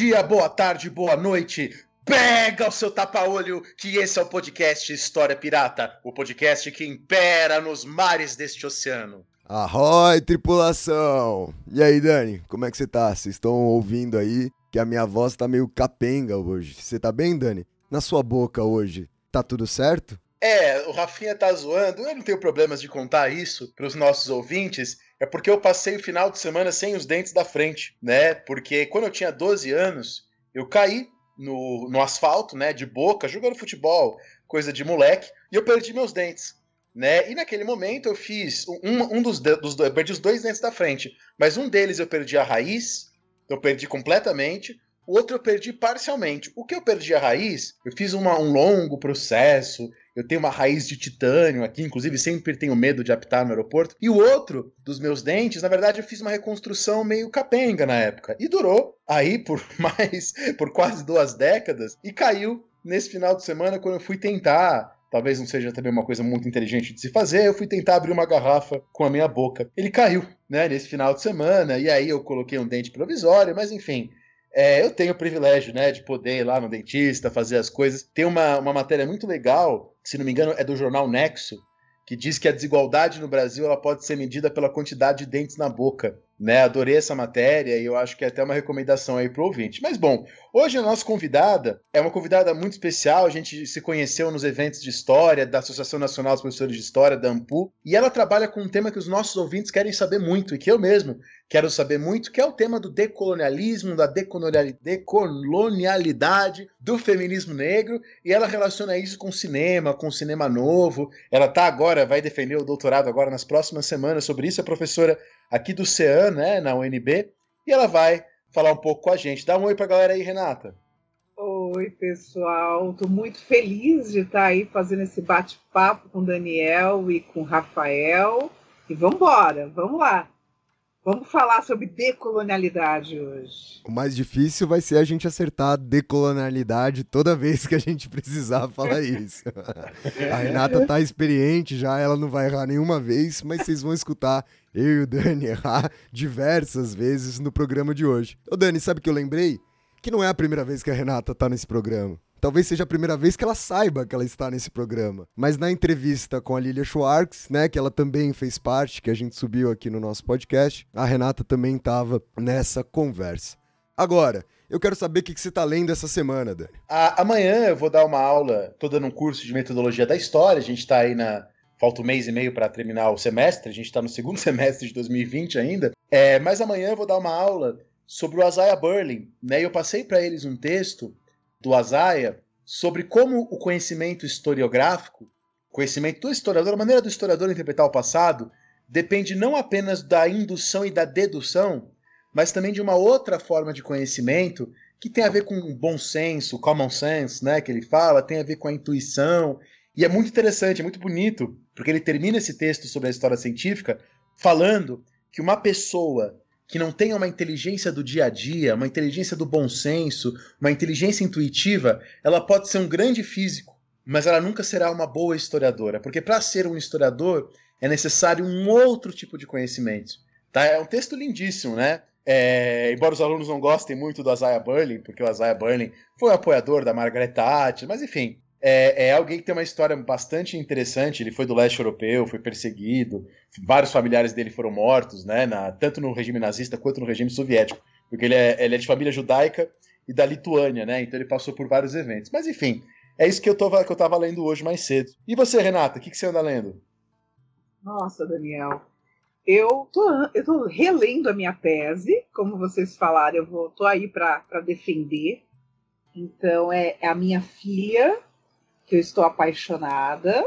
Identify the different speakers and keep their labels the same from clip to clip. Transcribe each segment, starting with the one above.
Speaker 1: Dia, boa tarde, boa noite. Pega o seu tapa-olho, que esse é o podcast História Pirata, o podcast que impera nos mares deste oceano.
Speaker 2: Arroi, tripulação! E aí, Dani, como é que você tá? Vocês estão ouvindo aí que a minha voz tá meio capenga hoje. Você tá bem, Dani? Na sua boca hoje, tá tudo certo?
Speaker 1: É, o Rafinha tá zoando, eu não tenho problemas de contar isso pros nossos ouvintes, é porque eu passei o final de semana sem os dentes da frente, né? Porque quando eu tinha 12 anos, eu caí no, no asfalto, né, de boca, jogando futebol, coisa de moleque, e eu perdi meus dentes. Né? E naquele momento eu fiz um, um dos, dos perdi os dois dentes da frente, mas um deles eu perdi a raiz, eu perdi completamente, o outro eu perdi parcialmente. O que eu perdi a raiz, eu fiz uma, um longo processo, eu tenho uma raiz de titânio aqui, inclusive sempre tenho medo de apitar no aeroporto. E o outro dos meus dentes, na verdade, eu fiz uma reconstrução meio capenga na época. E durou aí por mais, por quase duas décadas, e caiu nesse final de semana quando eu fui tentar talvez não seja também uma coisa muito inteligente de se fazer, eu fui tentar abrir uma garrafa com a minha boca. Ele caiu, né, nesse final de semana, e aí eu coloquei um dente provisório, mas enfim. É, eu tenho o privilégio, né, de poder ir lá no dentista, fazer as coisas. Tem uma, uma matéria muito legal, se não me engano, é do jornal Nexo, que diz que a desigualdade no Brasil ela pode ser medida pela quantidade de dentes na boca. Né? Adorei essa matéria e eu acho que é até uma recomendação aí para o ouvinte. Mas bom, hoje a nossa convidada é uma convidada muito especial. A gente se conheceu nos eventos de história da Associação Nacional dos Professores de História, da AMPU, e ela trabalha com um tema que os nossos ouvintes querem saber muito e que eu mesmo quero saber muito, que é o tema do decolonialismo, da decolonialidade, do feminismo negro, e ela relaciona isso com cinema, com cinema novo. Ela tá agora, vai defender o doutorado agora nas próximas semanas sobre isso, é professora aqui do CEAN, né, na UNB, e ela vai falar um pouco com a gente. Dá um oi pra galera aí, Renata.
Speaker 3: Oi, pessoal. Estou muito feliz de estar aí fazendo esse bate-papo com Daniel e com Rafael. E vamos embora, vamos lá. Vamos falar sobre decolonialidade hoje.
Speaker 2: O mais difícil vai ser a gente acertar a decolonialidade toda vez que a gente precisar falar isso. a Renata tá experiente já, ela não vai errar nenhuma vez, mas vocês vão escutar eu e o Dani errar diversas vezes no programa de hoje. Ô Dani, sabe o que eu lembrei? Que não é a primeira vez que a Renata tá nesse programa. Talvez seja a primeira vez que ela saiba que ela está nesse programa. Mas na entrevista com a Lilia Schwartz, né, que ela também fez parte, que a gente subiu aqui no nosso podcast, a Renata também estava nessa conversa. Agora, eu quero saber o que, você está lendo essa semana, Dani.
Speaker 1: A, amanhã eu vou dar uma aula, estou dando um curso de metodologia da história, a gente está aí na. Falta um mês e meio para terminar o semestre, a gente está no segundo semestre de 2020 ainda. É, mas amanhã eu vou dar uma aula sobre o Isaiah Berlin, né? Eu passei para eles um texto do Azaia sobre como o conhecimento historiográfico, conhecimento do historiador, a maneira do historiador interpretar o passado, depende não apenas da indução e da dedução, mas também de uma outra forma de conhecimento que tem a ver com bom senso, common sense, né, que ele fala, tem a ver com a intuição, e é muito interessante, é muito bonito, porque ele termina esse texto sobre a história científica falando que uma pessoa que não tenha uma inteligência do dia a dia, uma inteligência do bom senso, uma inteligência intuitiva, ela pode ser um grande físico, mas ela nunca será uma boa historiadora, porque para ser um historiador é necessário um outro tipo de conhecimento. Tá? É um texto lindíssimo, né? É, embora os alunos não gostem muito do Isaiah Berlin, porque o Isaiah Berlin foi um apoiador da Margaret Thatcher, mas enfim, é, é, alguém que tem uma história bastante interessante. Ele foi do leste europeu, foi perseguido, vários familiares dele foram mortos, né, na, tanto no regime nazista quanto no regime soviético, porque ele é, ele é de família judaica e da Lituânia, né, então ele passou por vários eventos. Mas enfim, é isso que eu, tô, que eu tava lendo hoje mais cedo. E você, Renata, o que, que você anda lendo?
Speaker 3: Nossa, Daniel, eu tô, tô relendo a minha tese, como vocês falaram, eu vou, aí para defender. Então, é, é a minha filha, que eu estou apaixonada.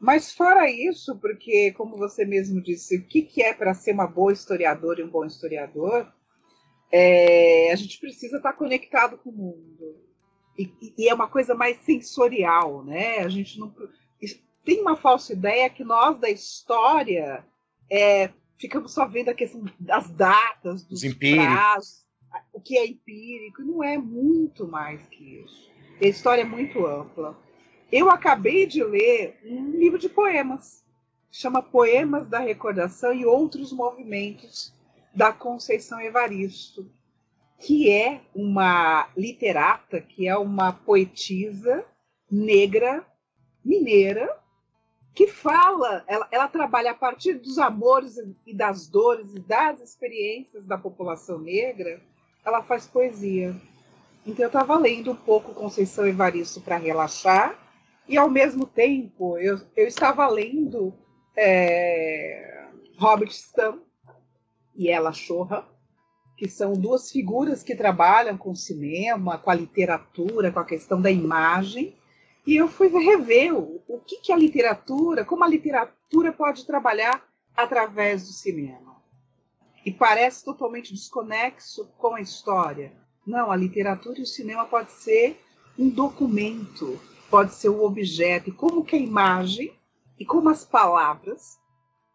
Speaker 3: Mas fora isso, porque, como você mesmo disse, o que, que é para ser uma boa historiadora e um bom historiador? é, a gente precisa estar conectado com o mundo. E, e, é uma coisa mais sensorial, né? A gente não tem uma falsa ideia que nós da história é, ficamos só vendo a questão das datas, dos prazos, o que é empírico, não é muito mais que isso. A história é muito ampla. Eu acabei de ler um livro de poemas, chama Poemas da Recordação e Outros Movimentos, da Conceição Evaristo, que é uma literata, que é uma poetisa negra, mineira, que fala, ela, ela trabalha a partir dos amores e das dores e das experiências da população negra, ela faz poesia. Então eu estava lendo um pouco Conceição Evaristo para relaxar, e ao mesmo tempo eu, eu estava lendo é, Robert Stam e Ela Chorra, que são duas figuras que trabalham com cinema, com a literatura, com a questão da imagem. E eu fui rever o, o que, que a literatura, como a literatura pode trabalhar através do cinema. E parece totalmente desconexo com a história. Não, a literatura e o cinema pode ser um documento, pode ser um objeto. E como que a imagem e como as palavras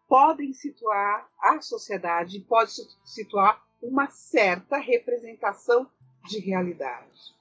Speaker 3: podem situar a sociedade, pode situar uma certa representação de realidade.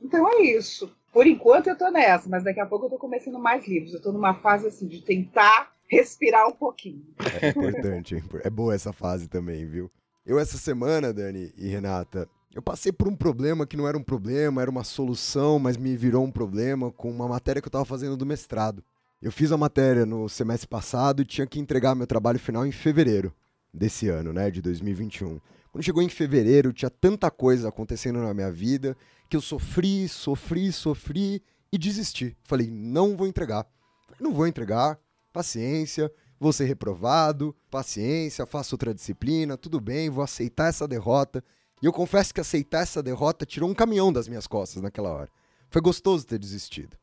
Speaker 3: Então é isso. Por enquanto eu estou nessa, mas daqui a pouco eu estou começando mais livros. Eu estou numa fase assim de tentar respirar um pouquinho.
Speaker 2: É importante, é boa essa fase também, viu? Eu essa semana, Dani e Renata, eu passei por um problema que não era um problema, era uma solução, mas me virou um problema com uma matéria que eu estava fazendo do mestrado. Eu fiz a matéria no semestre passado e tinha que entregar meu trabalho final em fevereiro desse ano, né, de 2021. Quando chegou em fevereiro, tinha tanta coisa acontecendo na minha vida que eu sofri, sofri, sofri e desisti. Falei, não vou entregar. Falei, não vou entregar, paciência, vou ser reprovado, paciência, faço outra disciplina, tudo bem, vou aceitar essa derrota. E eu confesso que aceitar essa derrota tirou um caminhão das minhas costas naquela hora. Foi gostoso ter desistido.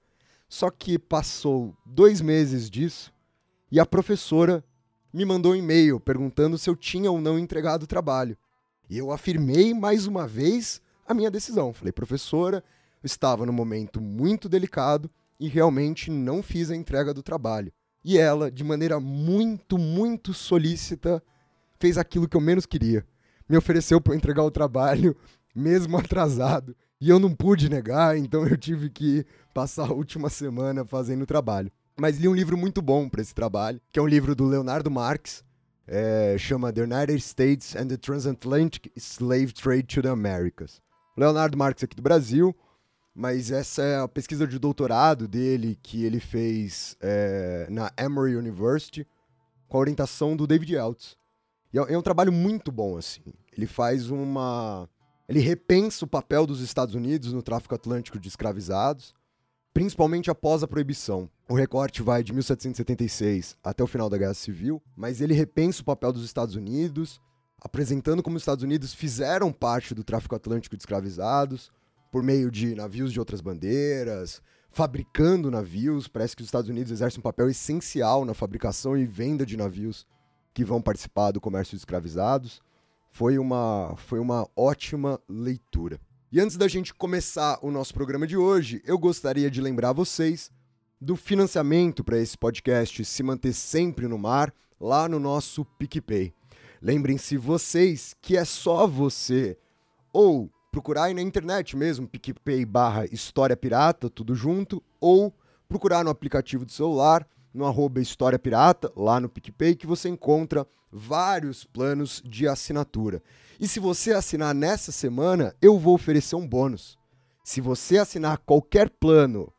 Speaker 2: Só que passou dois meses disso e a professora me mandou um e-mail perguntando se eu tinha ou não entregado o trabalho. E eu afirmei mais uma vez a minha decisão. Falei, professora, eu estava num momento muito delicado e realmente não fiz a entrega do trabalho. E ela, de maneira muito, muito solícita, fez aquilo que eu menos queria. Me ofereceu para entregar o trabalho, mesmo atrasado. E eu não pude negar, então eu tive que passar a última semana fazendo o trabalho. Mas li um livro muito bom para esse trabalho, que é um livro do Leonardo Marx, é, chama The United States and the Transatlantic Slave Trade to the Americas. Leonardo Marx aqui do Brasil, mas essa é a pesquisa de doutorado dele que ele fez é, na Emory University com a orientação do David Eltz. E é, é um trabalho muito bom, assim. Ele faz uma... Ele repensa o papel dos Estados Unidos no tráfico atlântico de escravizados, principalmente após a proibição. O recorte vai de 1776 até o final da Guerra Civil, mas ele repensa o papel dos Estados Unidos, apresentando como os Estados Unidos fizeram parte do tráfico atlântico de escravizados, por meio de navios de outras bandeiras, fabricando navios. Parece que os Estados Unidos exercem um papel essencial na fabricação e venda de navios que vão participar do comércio de escravizados. Foi uma, foi uma ótima leitura. E antes da gente começar o nosso programa de hoje, eu gostaria de lembrar vocês do financiamento para esse podcast se manter sempre no mar lá no nosso PicPay. Lembrem-se vocês que é só você ou procurar aí na internet mesmo, PicPay barra História Pirata, tudo junto, ou procurar no aplicativo do celular, no arroba História Pirata, lá no PicPay, que você encontra vários planos de assinatura. E se você assinar nessa semana, eu vou oferecer um bônus. Se você assinar qualquer plano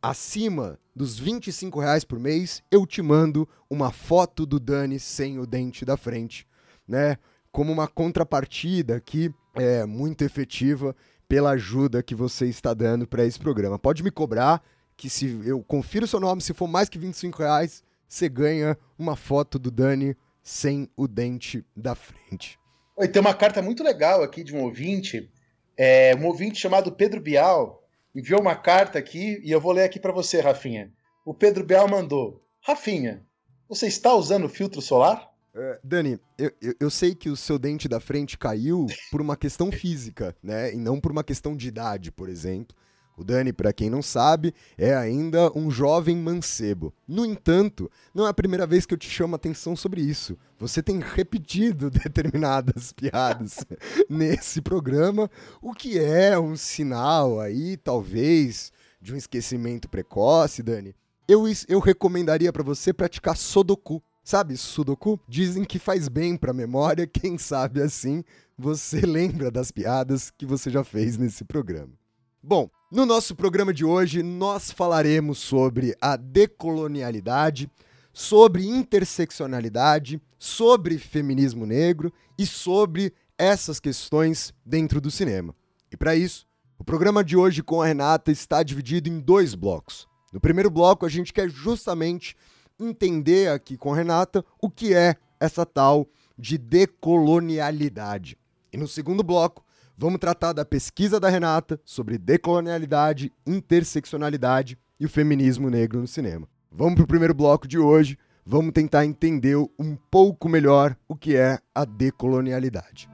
Speaker 2: acima dos 25 reais por mês, eu te mando uma foto do Dani sem o dente da frente, né? Como uma contrapartida que é muito efetiva pela ajuda que você está dando para esse programa. Pode me cobrar que se eu confiro o seu nome, se for mais que 25 reais, você ganha uma foto do Dani sem o dente da frente.
Speaker 1: Oi, tem uma carta muito legal aqui de um ouvinte, é, um ouvinte chamado Pedro Bial, enviou uma carta aqui e eu vou ler aqui para você, Rafinha. O Pedro Bial mandou: Rafinha, você está usando filtro solar?
Speaker 2: É, Dani, eu, eu, eu sei que o seu dente da frente caiu por uma questão física, né? E não por uma questão de idade, por exemplo. O Dani, para quem não sabe, é ainda um jovem mancebo. No entanto, não é a primeira vez que eu te chamo a atenção sobre isso. Você tem repetido determinadas piadas nesse programa, o que é um sinal aí, talvez, de um esquecimento precoce, Dani. Eu, eu recomendaria para você praticar Sodoku. Sabe, Sudoku? Dizem que faz bem pra memória, quem sabe assim você lembra das piadas que você já fez nesse programa. Bom, no nosso programa de hoje nós falaremos sobre a decolonialidade, sobre interseccionalidade, sobre feminismo negro e sobre essas questões dentro do cinema. E para isso, o programa de hoje com a Renata está dividido em dois blocos. No primeiro bloco, a gente quer justamente entender aqui com a Renata o que é essa tal de decolonialidade. E no segundo bloco, vamos tratar da pesquisa da Renata sobre decolonialidade, interseccionalidade e o feminismo negro no cinema. Vamos para o primeiro bloco de hoje, vamos tentar entender um pouco melhor o que é a decolonialidade.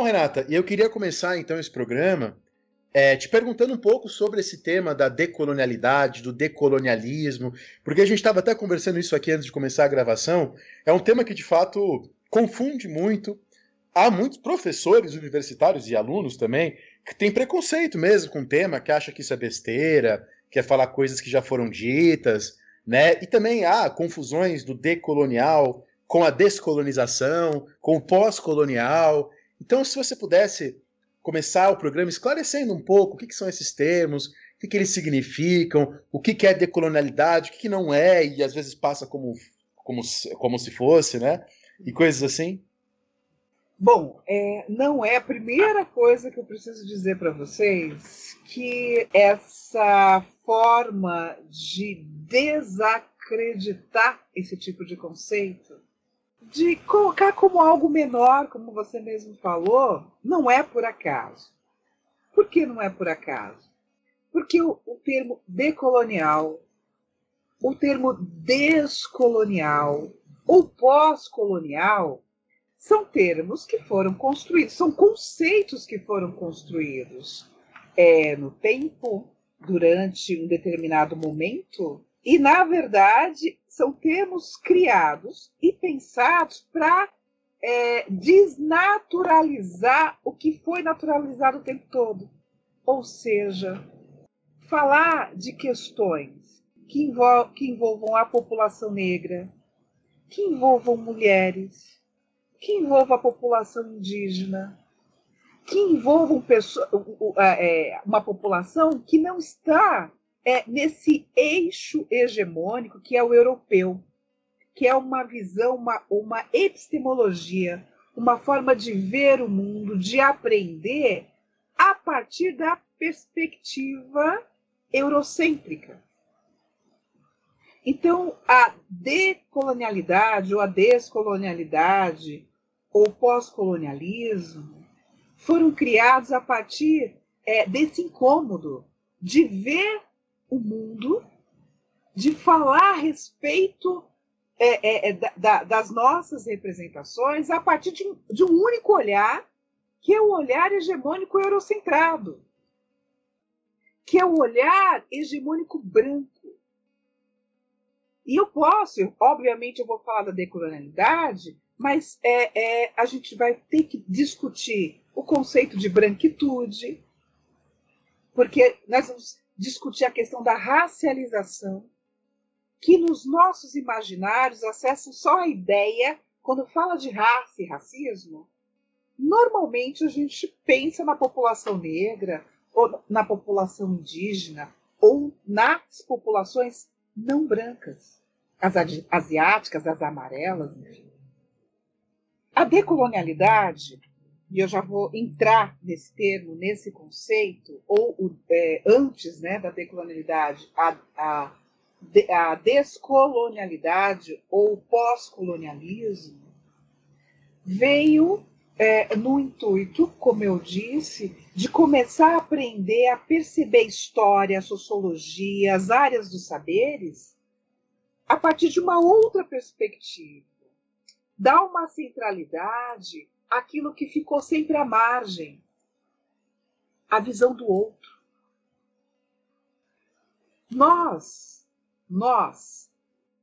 Speaker 1: Bom, Renata, e eu queria começar então esse programa é, te perguntando um pouco sobre esse tema da decolonialidade, do decolonialismo, porque a gente estava até conversando isso aqui antes de começar a gravação. É um tema que de fato confunde muito. Há muitos professores universitários e alunos também que têm preconceito mesmo com o tema, que acha que isso é besteira, quer falar coisas que já foram ditas, né? E também há confusões do decolonial com a descolonização, com o pós-colonial. Então, se você pudesse começar o programa esclarecendo um pouco o que, que são esses termos, o que, que, eles significam, o que, que é decolonialidade, o que, que não é, e às vezes passa como, como, como se fosse, né? E coisas assim.
Speaker 3: Bom, é, não é a primeira coisa que eu preciso dizer para vocês que essa forma de desacreditar esse tipo de conceito de colocar como algo menor, como você mesmo falou, não é por acaso. Por que não é por acaso? Porque o, o termo decolonial, o termo descolonial ou pós-colonial são termos que foram construídos, são conceitos que foram construídos é, no tempo, durante um determinado momento, e, na verdade, são termos criados e pensados para é, desnaturalizar o que foi naturalizado o tempo todo. Ou seja, falar de questões que, envol que envolvam a população negra, que envolvam mulheres, que envolvam a população indígena, que envolvam é, uma população que não está é, nesse eixo hegemônico que é o europeu, que é uma visão, uma, uma epistemologia, uma forma de ver o mundo, de aprender a partir da perspectiva eurocêntrica. Então, a decolonialidade ou a descolonialidade ou pós-colonialismo foram criados a partir é, desse incômodo de ver o mundo, de falar a respeito é, é, é da, das nossas representações a partir de, de um único olhar, que é o olhar hegemônico eurocentrado, que é o olhar hegemônico branco. E eu posso, obviamente, eu vou falar da decolonialidade, mas é, é, a gente vai ter que discutir o conceito de branquitude, porque nós vamos discutir a questão da racialização, que nos nossos imaginários acessam só a ideia, quando fala de raça e racismo, normalmente a gente pensa na população negra, ou na população indígena, ou nas populações não brancas, as asiáticas, as amarelas, enfim. A decolonialidade e eu já vou entrar nesse termo, nesse conceito, ou é, antes né, da decolonialidade, a, a, a descolonialidade ou pós-colonialismo, veio é, no intuito, como eu disse, de começar a aprender a perceber história, sociologia, as áreas dos saberes, a partir de uma outra perspectiva. Dar uma centralidade àquilo que ficou sempre à margem, a visão do outro. Nós, nós,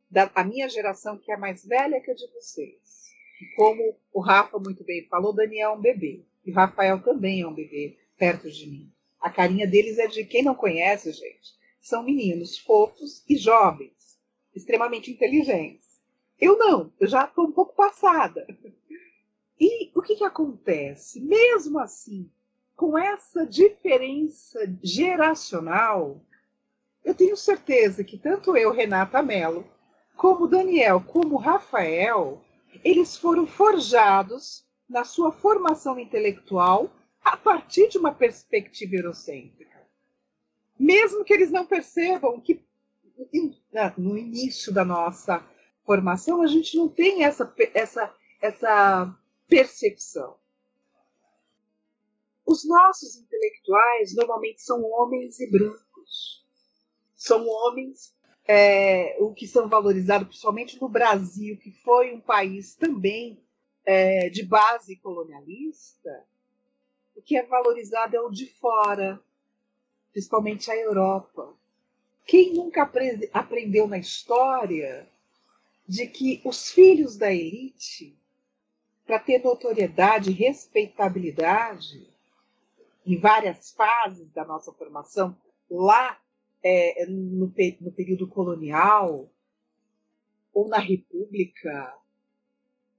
Speaker 3: da, a minha geração que é mais velha que a de vocês, como o Rafa muito bem falou, Daniel é um bebê. E Rafael também é um bebê perto de mim. A carinha deles é de quem não conhece, gente. São meninos fofos e jovens, extremamente inteligentes. Eu não, eu já estou um pouco passada. E o que, que acontece? Mesmo assim, com essa diferença geracional, eu tenho certeza que tanto eu, Renata Mello, como Daniel, como Rafael, eles foram forjados na sua formação intelectual a partir de uma perspectiva eurocêntrica. Mesmo que eles não percebam que no início da nossa formação a gente não tem essa, essa, essa percepção. Os nossos intelectuais normalmente são homens e brancos. São homens é, o que são valorizados, principalmente no Brasil, que foi um país também é, de base colonialista, o que é valorizado é o de fora, principalmente a Europa. Quem nunca apre aprendeu na história de que os filhos da elite, para ter notoriedade e respeitabilidade em várias fases da nossa formação, lá é, no, no período colonial, ou na República,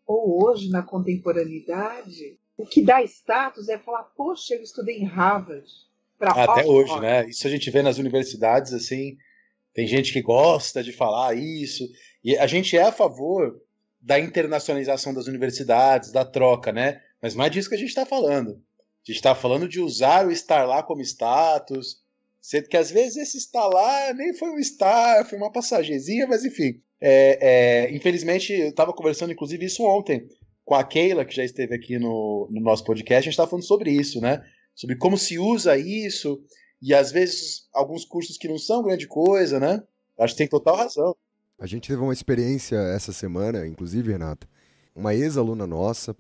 Speaker 3: ou hoje na contemporaneidade, o que dá status é falar, poxa, eu estudei em Harvard.
Speaker 1: Até hoje, né? Isso a gente vê nas universidades, assim, tem gente que gosta de falar isso, e a gente é a favor da internacionalização das universidades, da troca, né? Mas é disso que a gente está falando. A gente está falando de usar o estar lá como status, Sendo que às vezes esse estar lá nem foi um estar, foi uma passagezinha, mas enfim. É, é, infelizmente, eu estava conversando, inclusive, isso ontem com a Keila, que já esteve aqui no, no nosso podcast, a gente estava falando sobre isso, né? Sobre como se usa isso, e às vezes alguns cursos que não são grande coisa, né? Acho que tem total razão.
Speaker 2: A gente teve uma experiência essa semana, inclusive, Renata, uma ex-aluna nossa,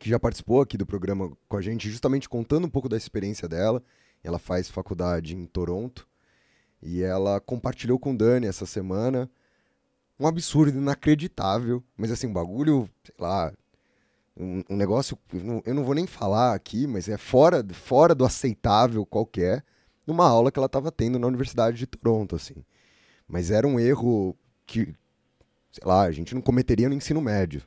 Speaker 2: que já participou aqui do programa com a gente, justamente contando um pouco da experiência dela. Ela faz faculdade em Toronto e ela compartilhou com Dani essa semana um absurdo inacreditável, mas assim, um bagulho, sei lá, um, um negócio, eu não vou nem falar aqui, mas é fora, fora do aceitável qualquer, numa aula que ela estava tendo na Universidade de Toronto, assim. Mas era um erro que, sei lá, a gente não cometeria no ensino médio.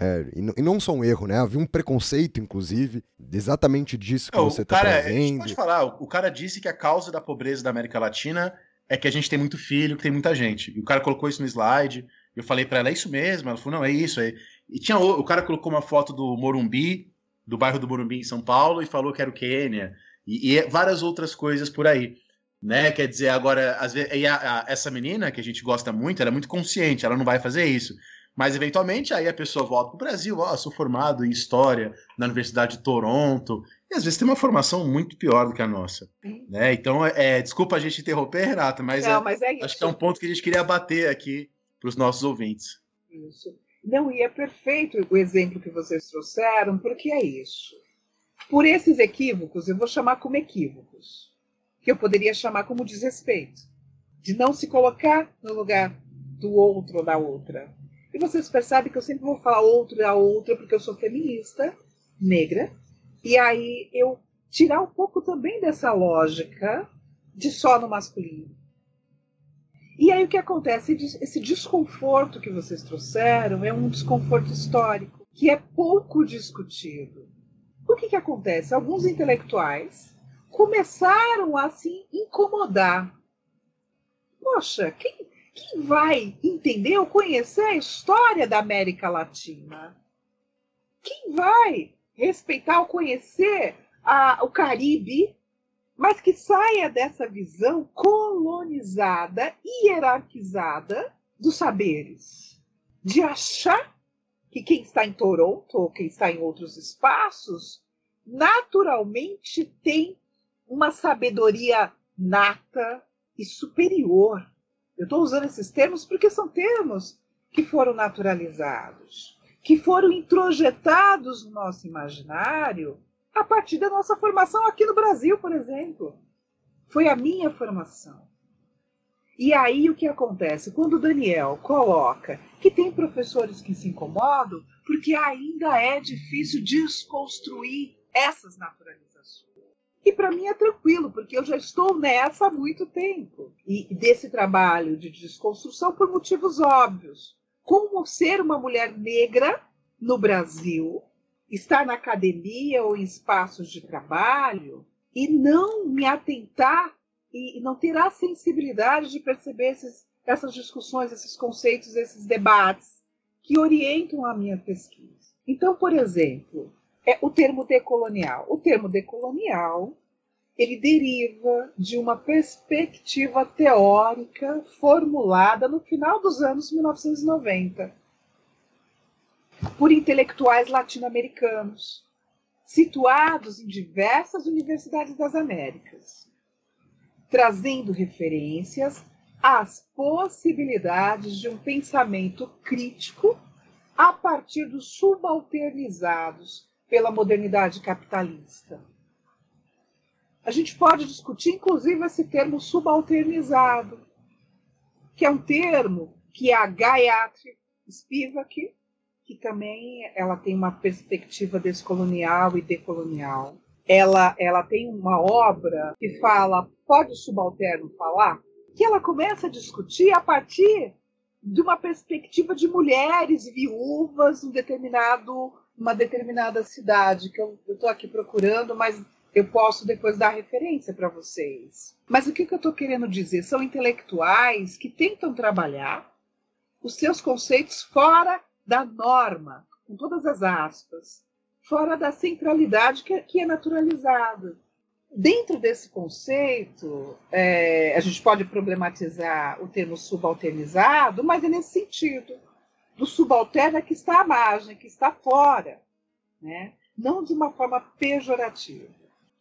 Speaker 2: É, e, não só um erro, né? Havia um preconceito, inclusive, exatamente disso que não, você está trazendo.
Speaker 1: Pode falar, o, o cara disse que a causa da pobreza da América Latina é que a gente tem muito filho, que tem muita gente. E o cara colocou isso no slide. Eu falei para ela, é isso mesmo? Ela falou, não, é isso. É... E tinha o, o cara colocou uma foto do Morumbi, do bairro do Morumbi em São Paulo, e falou que era o Quênia. E, e várias outras coisas por aí. Né? Quer dizer, agora, às vezes, a, a, essa menina que a gente gosta muito, ela é muito consciente, ela não vai fazer isso. Mas eventualmente aí a pessoa volta para o Brasil, ó, oh, sou formado em História na Universidade de Toronto, e às vezes tem uma formação muito pior do que a nossa. Né? Então, é, desculpa a gente interromper, Renata, mas, Não, é, mas é acho que é um ponto que a gente queria bater aqui para os nossos ouvintes.
Speaker 3: Isso. Não, e é perfeito o exemplo que vocês trouxeram, porque é isso. Por esses equívocos, eu vou chamar como equívocos, que eu poderia chamar como desrespeito, de não se colocar no lugar do outro ou da outra, e vocês percebem que eu sempre vou falar outro e a outra, porque eu sou feminista, negra. E aí eu tirar um pouco também dessa lógica de só no masculino. E aí o que acontece? Esse desconforto que vocês trouxeram é um desconforto histórico, que é pouco discutido. O que, que acontece? Alguns intelectuais começaram a se incomodar. Poxa, quem, quem vai entender ou conhecer a história da América Latina? Quem vai respeitar ou conhecer a, o Caribe, mas que saia dessa visão colonizada e hierarquizada dos saberes? De achar que quem está em Toronto ou quem está em outros espaços naturalmente tem uma sabedoria nata e superior. Eu estou usando esses termos porque são termos que foram naturalizados, que foram introjetados no nosso imaginário a partir da nossa formação aqui no Brasil, por exemplo. Foi a minha formação. E aí o que acontece? Quando o Daniel coloca que tem professores que se incomodam, porque ainda é difícil desconstruir essas naturalizações. E para mim é tranquilo, porque eu já estou nessa há muito tempo. E desse trabalho de desconstrução por motivos óbvios. Como ser uma mulher negra no Brasil, estar na academia ou em espaços de trabalho e não me atentar e não ter a sensibilidade de perceber esses, essas discussões, esses conceitos, esses debates que orientam a minha pesquisa. Então, por exemplo, é o termo decolonial. O termo decolonial ele deriva de uma perspectiva teórica formulada no final dos anos 1990 por intelectuais latino-americanos, situados em diversas universidades das Américas trazendo referências às possibilidades de um pensamento crítico a partir dos subalternizados pela modernidade capitalista. A gente pode discutir, inclusive, esse termo subalternizado, que é um termo que a Gayatri Spivak, que também ela tem uma perspectiva descolonial e decolonial, ela, ela tem uma obra que fala pode o subalterno falar? Que ela começa a discutir a partir de uma perspectiva de mulheres viúvas em determinado, uma determinada cidade, que eu estou aqui procurando, mas eu posso depois dar referência para vocês. Mas o que, que eu estou querendo dizer? São intelectuais que tentam trabalhar os seus conceitos fora da norma, com todas as aspas, fora da centralidade que é, que é naturalizada. Dentro desse conceito, é, a gente pode problematizar o termo subalternizado, mas é nesse sentido, do subalterno que está à margem, que está fora, né? não de uma forma pejorativa.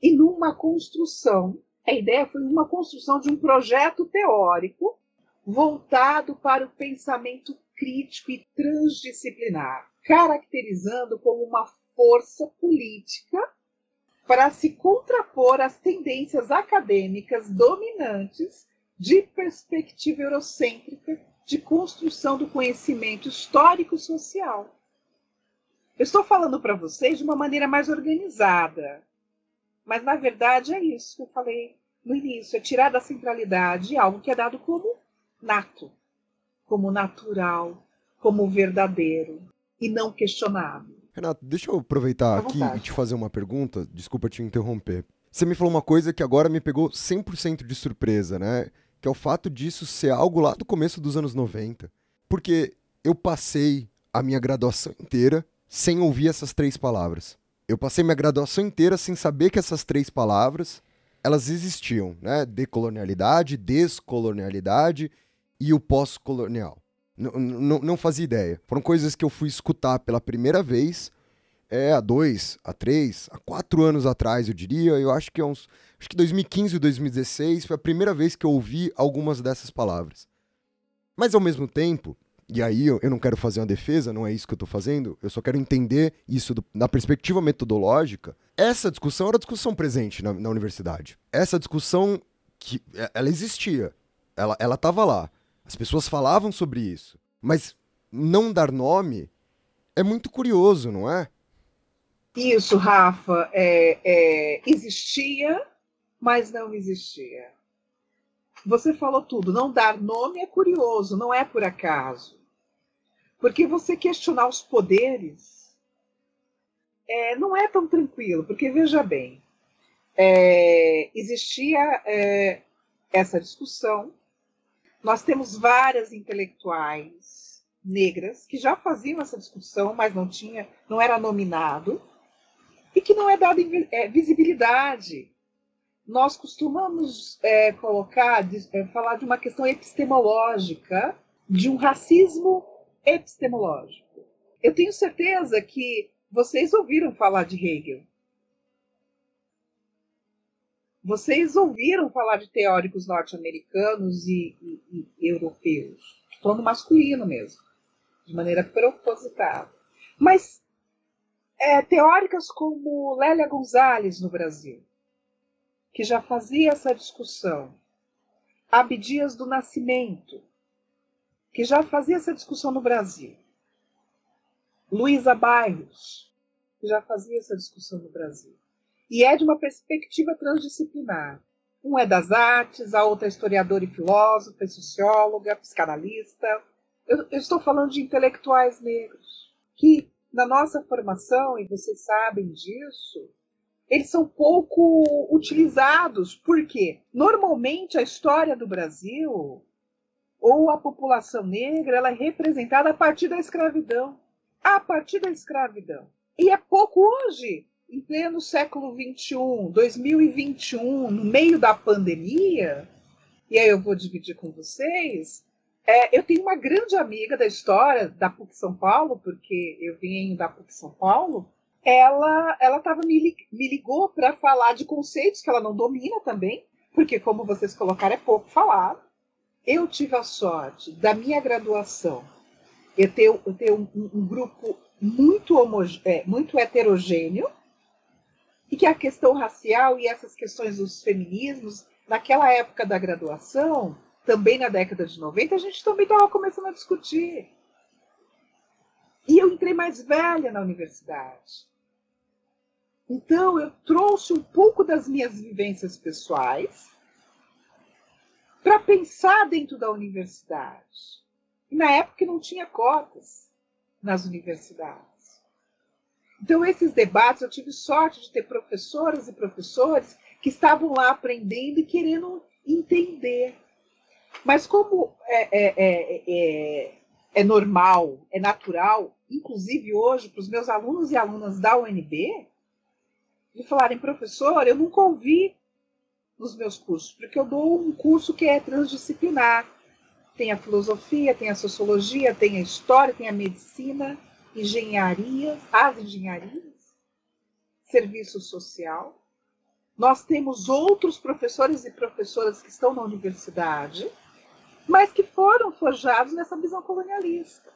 Speaker 3: E numa construção, a ideia foi uma construção de um projeto teórico voltado para o pensamento crítico e transdisciplinar, caracterizando como uma força política para se contrapor às tendências acadêmicas dominantes de perspectiva eurocêntrica de construção do conhecimento histórico-social. Eu estou falando para vocês de uma maneira mais organizada, mas na verdade é isso que eu falei no início: é tirar da centralidade algo que é dado como nato, como natural, como verdadeiro e não questionável.
Speaker 2: Renato, deixa eu aproveitar aqui e te fazer uma pergunta. Desculpa te interromper. Você me falou uma coisa que agora me pegou 100% de surpresa, né? Que é o fato disso ser algo lá do começo dos anos 90. Porque eu passei a minha graduação inteira sem ouvir essas três palavras. Eu passei minha graduação inteira sem saber que essas três palavras elas existiam, né? Decolonialidade, descolonialidade e o pós-colonial não fazia ideia. Foram coisas que eu fui escutar pela primeira vez é, há dois, há três, há quatro anos atrás, eu diria. Eu acho que é uns. Acho que 2015 e 2016 foi a primeira vez que eu ouvi algumas dessas palavras. Mas ao mesmo tempo, e aí eu, não quero fazer uma defesa, não é isso que eu estou fazendo, eu só quero entender isso do, na perspectiva metodológica. Essa discussão era discussão presente na, na universidade. Essa discussão que é, ela existia, ela estava lá. As pessoas falavam sobre isso. Mas não dar nome é muito curioso, não é?
Speaker 3: Isso, Rafa, é, é, existia, mas não existia. Você falou tudo. Não dar nome é curioso, não é por acaso. Porque você questionar os poderes é, não é tão tranquilo, porque veja bem, é, existia é, essa discussão nós temos várias intelectuais negras que já faziam essa discussão, mas não tinha, não era nominado e que não é dada é, visibilidade. Nós costumamos é, colocar, de, é, falar de uma questão epistemológica, de um racismo epistemológico. eu tenho certeza que vocês ouviram falar de Hegel. Vocês ouviram falar de teóricos norte-americanos e, e, e europeus. No masculino mesmo, de maneira propositada. Mas é, teóricas como Lélia Gonzalez no Brasil, que já fazia essa discussão. Abdias do Nascimento, que já fazia essa discussão no Brasil. Luísa Bairros, que já fazia essa discussão no Brasil. E é de uma perspectiva transdisciplinar. Um é das artes, a outra é historiadora e filósofa, socióloga, psicanalista. Eu, eu estou falando de intelectuais negros que, na nossa formação, e vocês sabem disso, eles são pouco utilizados, porque normalmente a história do Brasil ou a população negra ela é representada a partir da escravidão. A partir da escravidão. E é pouco hoje, em pleno século XXI, 2021, no meio da pandemia, e aí eu vou dividir com vocês. É, eu tenho uma grande amiga da história da PUC São Paulo, porque eu venho da PUC São Paulo, ela ela tava, me, me ligou para falar de conceitos que ela não domina também, porque, como vocês colocaram, é pouco falado. Eu tive a sorte da minha graduação eu ter, eu ter um, um, grupo muito, é, muito heterogêneo e que a questão racial e essas questões dos feminismos, naquela época da graduação, também na década de 90, a gente também estava começando a discutir. E eu entrei mais velha na universidade. Então, eu trouxe um pouco das minhas vivências pessoais para pensar dentro da universidade. E na época não tinha cotas nas universidades. Então, esses debates, eu tive sorte de ter professoras e professores que estavam lá aprendendo e querendo entender. Mas, como é, é, é, é, é normal, é natural, inclusive hoje, para os meus alunos e alunas da UNB, de falarem, professor, eu nunca ouvi nos meus cursos, porque eu dou um curso que é transdisciplinar. Tem a filosofia, tem a sociologia, tem a história, tem a medicina, engenharia, as engenharias, serviço social. Nós temos outros professores e professoras que estão na universidade, mas que foram forjados nessa visão colonialista.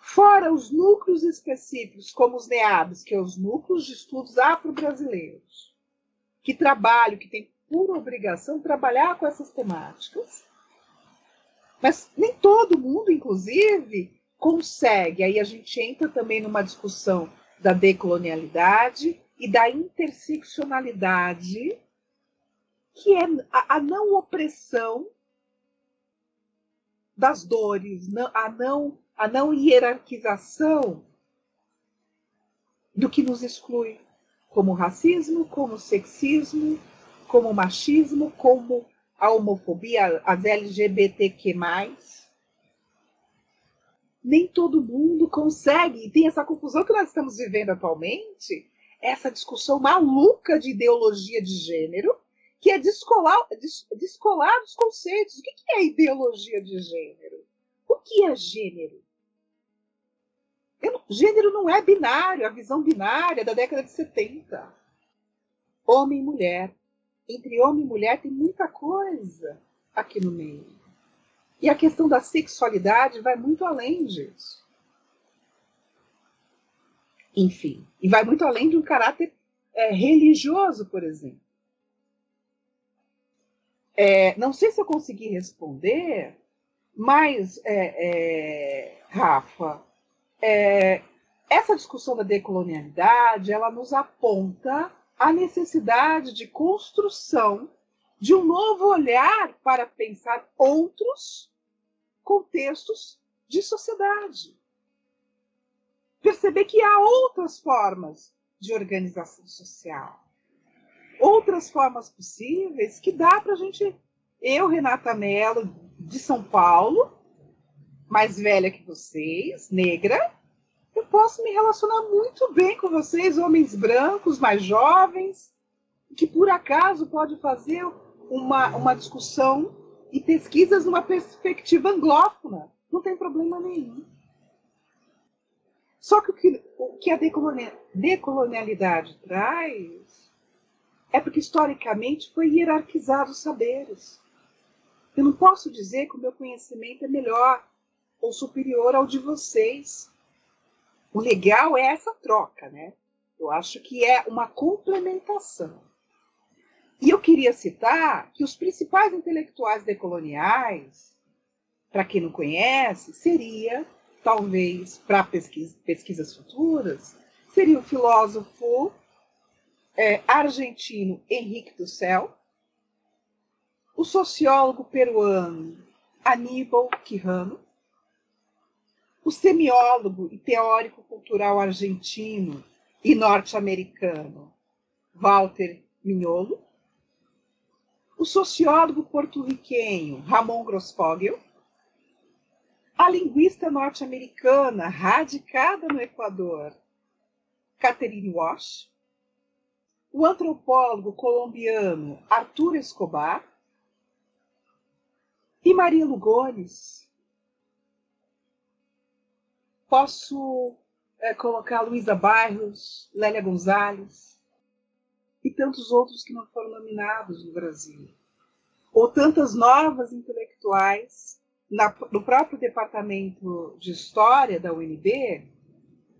Speaker 3: Fora os núcleos específicos, como os NEABs, que são é os núcleos de estudos afro-brasileiros, que trabalham, que têm por obrigação trabalhar com essas temáticas. Mas nem todo mundo, inclusive, consegue. Aí a gente entra também numa discussão da decolonialidade e da interseccionalidade, que é a, a não opressão das dores, a não a não hierarquização do que nos exclui, como racismo, como sexismo, como machismo, como a homofobia, as LGBTQ+. Nem todo mundo consegue, e tem essa confusão que nós estamos vivendo atualmente, essa discussão maluca de ideologia de gênero, que é descolar, descolar dos conceitos. O que é ideologia de gênero? O que é gênero? Gênero não é binário, a visão binária da década de 70. Homem e mulher. Entre homem e mulher tem muita coisa aqui no meio. E a questão da sexualidade vai muito além disso. Enfim, e vai muito além de um caráter é, religioso, por exemplo. É, não sei se eu consegui responder, mas, é, é Rafa, é, essa discussão da decolonialidade ela nos aponta a necessidade de construção de um novo olhar para pensar outros contextos de sociedade. Perceber que há outras formas de organização social, outras formas possíveis que dá para a gente. Eu, Renata Mello, de São Paulo, mais velha que vocês, negra, eu posso me relacionar muito bem com vocês, homens brancos, mais jovens, que por acaso pode fazer uma, uma discussão e pesquisas numa perspectiva anglófona. Não tem problema nenhum. Só que o que, o que a decolonialidade traz é porque historicamente foi hierarquizado os saberes. Eu não posso dizer que o meu conhecimento é melhor ou superior ao de vocês. O legal é essa troca, né? Eu acho que é uma complementação. E eu queria citar que os principais intelectuais decoloniais, para quem não conhece, seria, talvez, para pesquisa, pesquisas futuras, seria o filósofo é, argentino Henrique Dussel, o sociólogo peruano Aníbal Quijano, o semiólogo e teórico cultural argentino e norte-americano Walter Mignolo, o sociólogo porto-riquenho Ramon Grossfogel, a linguista norte-americana radicada no Equador Catherine Walsh, o antropólogo colombiano Arthur Escobar e Maria Lugones. Posso é, colocar Luísa Bairros, Lélia Gonzalez e tantos outros que não foram nominados no Brasil. Ou tantas novas intelectuais na, no próprio departamento de História da UNB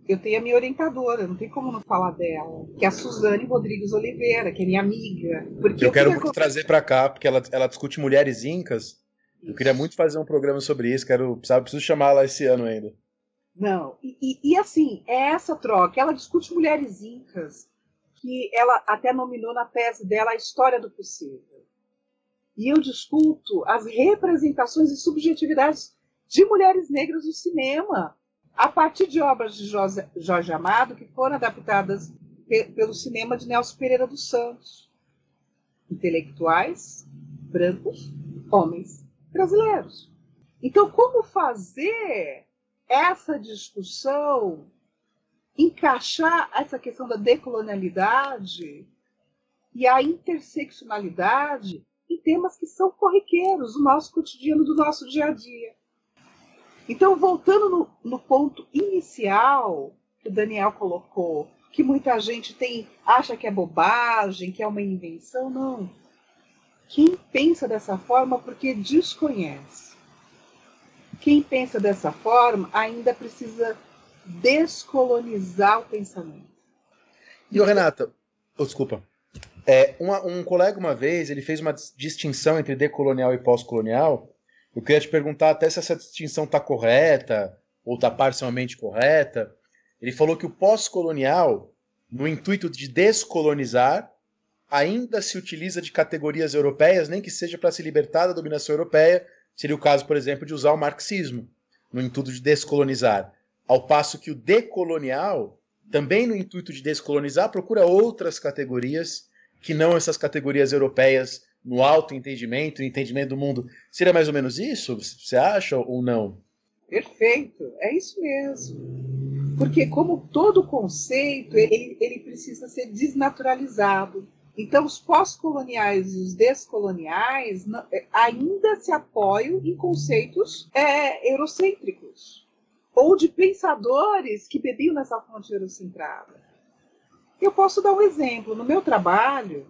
Speaker 3: eu tenho a minha orientadora, não tem como não falar dela, que é a Suzane Rodrigues Oliveira, que é minha amiga.
Speaker 1: Porque eu quero muito trazer para cá, porque ela, ela discute mulheres incas. Isso. Eu queria muito fazer um programa sobre isso, quero, sabe, preciso chamar ela esse ano ainda.
Speaker 3: Não, e, e, e assim, é essa troca. Ela discute mulheres incas, que ela até nominou na tese dela a história do possível. E eu discuto as representações e subjetividades de mulheres negras no cinema a partir de obras de Jorge Amado que foram adaptadas pelo cinema de Nelson Pereira dos Santos. Intelectuais brancos, homens brasileiros. Então, como fazer essa discussão encaixar essa questão da decolonialidade e a interseccionalidade em temas que são corriqueiros, do nosso cotidiano, do nosso dia a dia? Então, voltando no, no ponto inicial que o Daniel colocou, que muita gente tem acha que é bobagem, que é uma invenção, não. Quem pensa dessa forma porque desconhece. Quem pensa dessa forma ainda precisa descolonizar o pensamento.
Speaker 1: E o Renata, oh, desculpa. É, uma, um colega uma vez ele fez uma distinção entre decolonial e pós-colonial eu queria te perguntar até se essa distinção está correta ou está parcialmente correta. Ele falou que o pós-colonial, no intuito de descolonizar, ainda se utiliza de categorias europeias, nem que seja para se libertar da dominação europeia. Seria o caso, por exemplo, de usar o marxismo no intuito de descolonizar. Ao passo que o decolonial, também no intuito de descolonizar, procura outras categorias que não essas categorias europeias no alto entendimento, entendimento do mundo. Seria mais ou menos isso? Você acha ou não?
Speaker 3: Perfeito, é isso mesmo. Porque como todo conceito, ele, ele precisa ser desnaturalizado. Então, os pós-coloniais e os descoloniais é, ainda se apoiam em conceitos é, eurocêntricos ou de pensadores que bebiam nessa fonte eurocentrada. Eu posso dar um exemplo. No meu trabalho,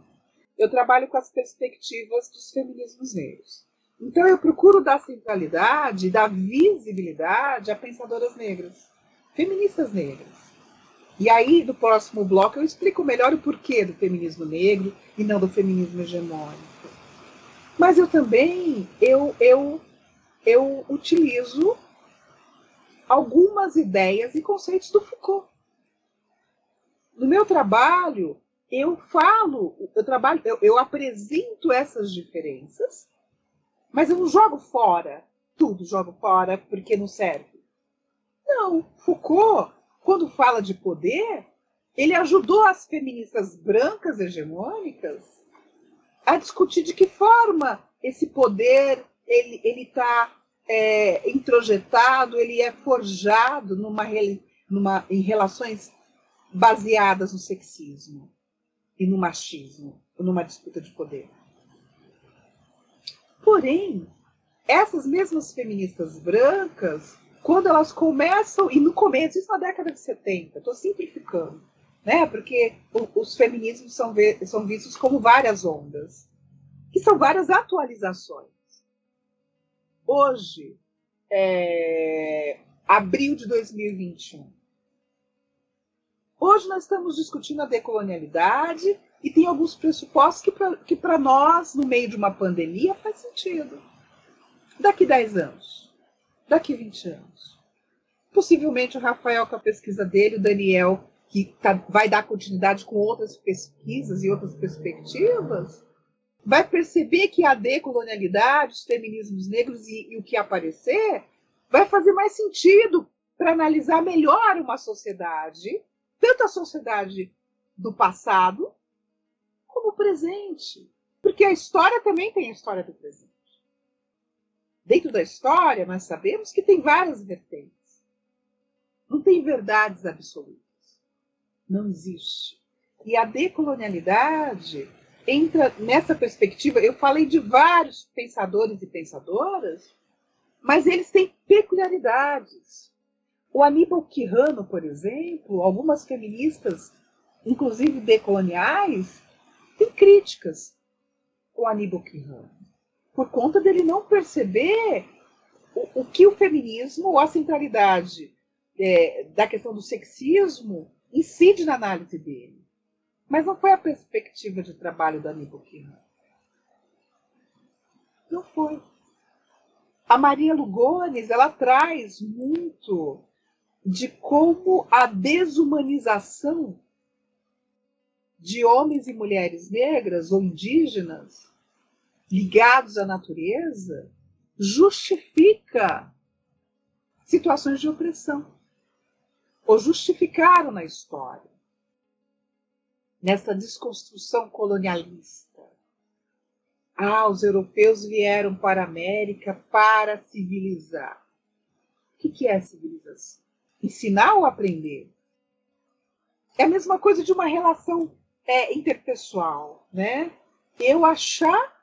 Speaker 3: eu trabalho com as perspectivas dos feminismos negros. Então eu procuro dar centralidade, dar visibilidade a pensadoras negras, feministas negras. E aí, no próximo bloco, eu explico melhor o porquê do feminismo negro e não do feminismo hegemônico. Mas eu também eu, eu, eu utilizo algumas ideias e conceitos do Foucault. No meu trabalho, eu falo, eu trabalho, eu, eu apresento essas diferenças, mas eu não jogo fora tudo, jogo fora porque não serve. Não, Foucault, quando fala de poder, ele ajudou as feministas brancas hegemônicas a discutir de que forma esse poder ele está é, introjetado, ele é forjado numa, numa, em relações baseadas no sexismo e no machismo, numa disputa de poder. Porém, essas mesmas feministas brancas quando elas começam, e no começo, isso na década de 70, estou simplificando, né? Porque os feminismos são, são vistos como várias ondas, que são várias atualizações. Hoje, é, abril de 2021. Hoje nós estamos discutindo a decolonialidade e tem alguns pressupostos que para nós, no meio de uma pandemia, faz sentido. Daqui 10 anos, daqui 20 anos. Possivelmente o Rafael com a pesquisa dele, o Daniel, que tá, vai dar continuidade com outras pesquisas e outras perspectivas, vai perceber que a decolonialidade, os feminismos negros e, e o que aparecer vai fazer mais sentido para analisar melhor uma sociedade, tanto a sociedade do passado como o presente. Porque a história também tem a história do presente. Dentro da história, nós sabemos que tem várias vertentes. Não tem verdades absolutas. Não existe. E a decolonialidade entra nessa perspectiva. Eu falei de vários pensadores e pensadoras, mas eles têm peculiaridades. O Aníbal Quirrano, por exemplo, algumas feministas, inclusive decoloniais, têm críticas ao Aníbal Quirrano, por conta dele não perceber o, o que o feminismo ou a centralidade é, da questão do sexismo incide na análise dele. Mas não foi a perspectiva de trabalho da Aníbal Quirrano. Não foi. A Maria Lugones, ela traz muito de como a desumanização de homens e mulheres negras ou indígenas ligados à natureza justifica situações de opressão ou justificaram na história nessa desconstrução colonialista. Ah, os europeus vieram para a América para civilizar. O que é civilização? Ensinar ou aprender? É a mesma coisa de uma relação é, interpessoal, né? Eu achar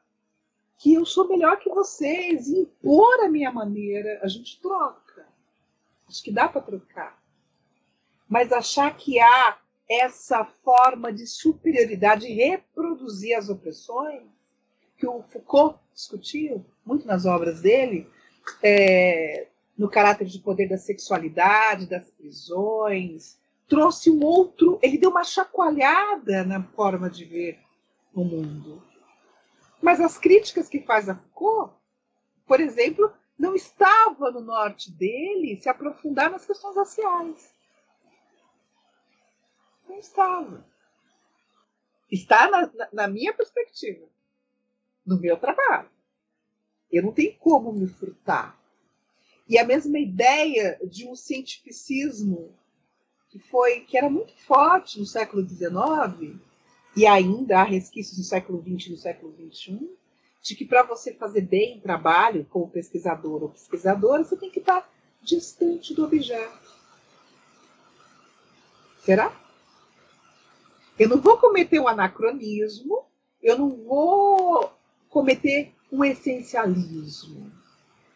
Speaker 3: que eu sou melhor que vocês impor a minha maneira, a gente troca. Acho que dá para trocar. Mas achar que há essa forma de superioridade, reproduzir as opressões, que o Foucault discutiu muito nas obras dele, é, no caráter de poder da sexualidade, das prisões, trouxe um outro, ele deu uma chacoalhada na forma de ver o mundo. Mas as críticas que faz a Foucault, por exemplo, não estava no norte dele se aprofundar nas questões raciais. Não estava. Está na, na, minha perspectiva, no meu trabalho. Eu não tenho como me furtar. E a mesma ideia de um cientificismo que foi que era muito forte no século XIX e ainda há resquícios no século XX e no século XXI, de que para você fazer bem o trabalho como pesquisador ou pesquisadora, você tem que estar distante do objeto. Será? Eu não vou cometer um anacronismo, eu não vou cometer um essencialismo.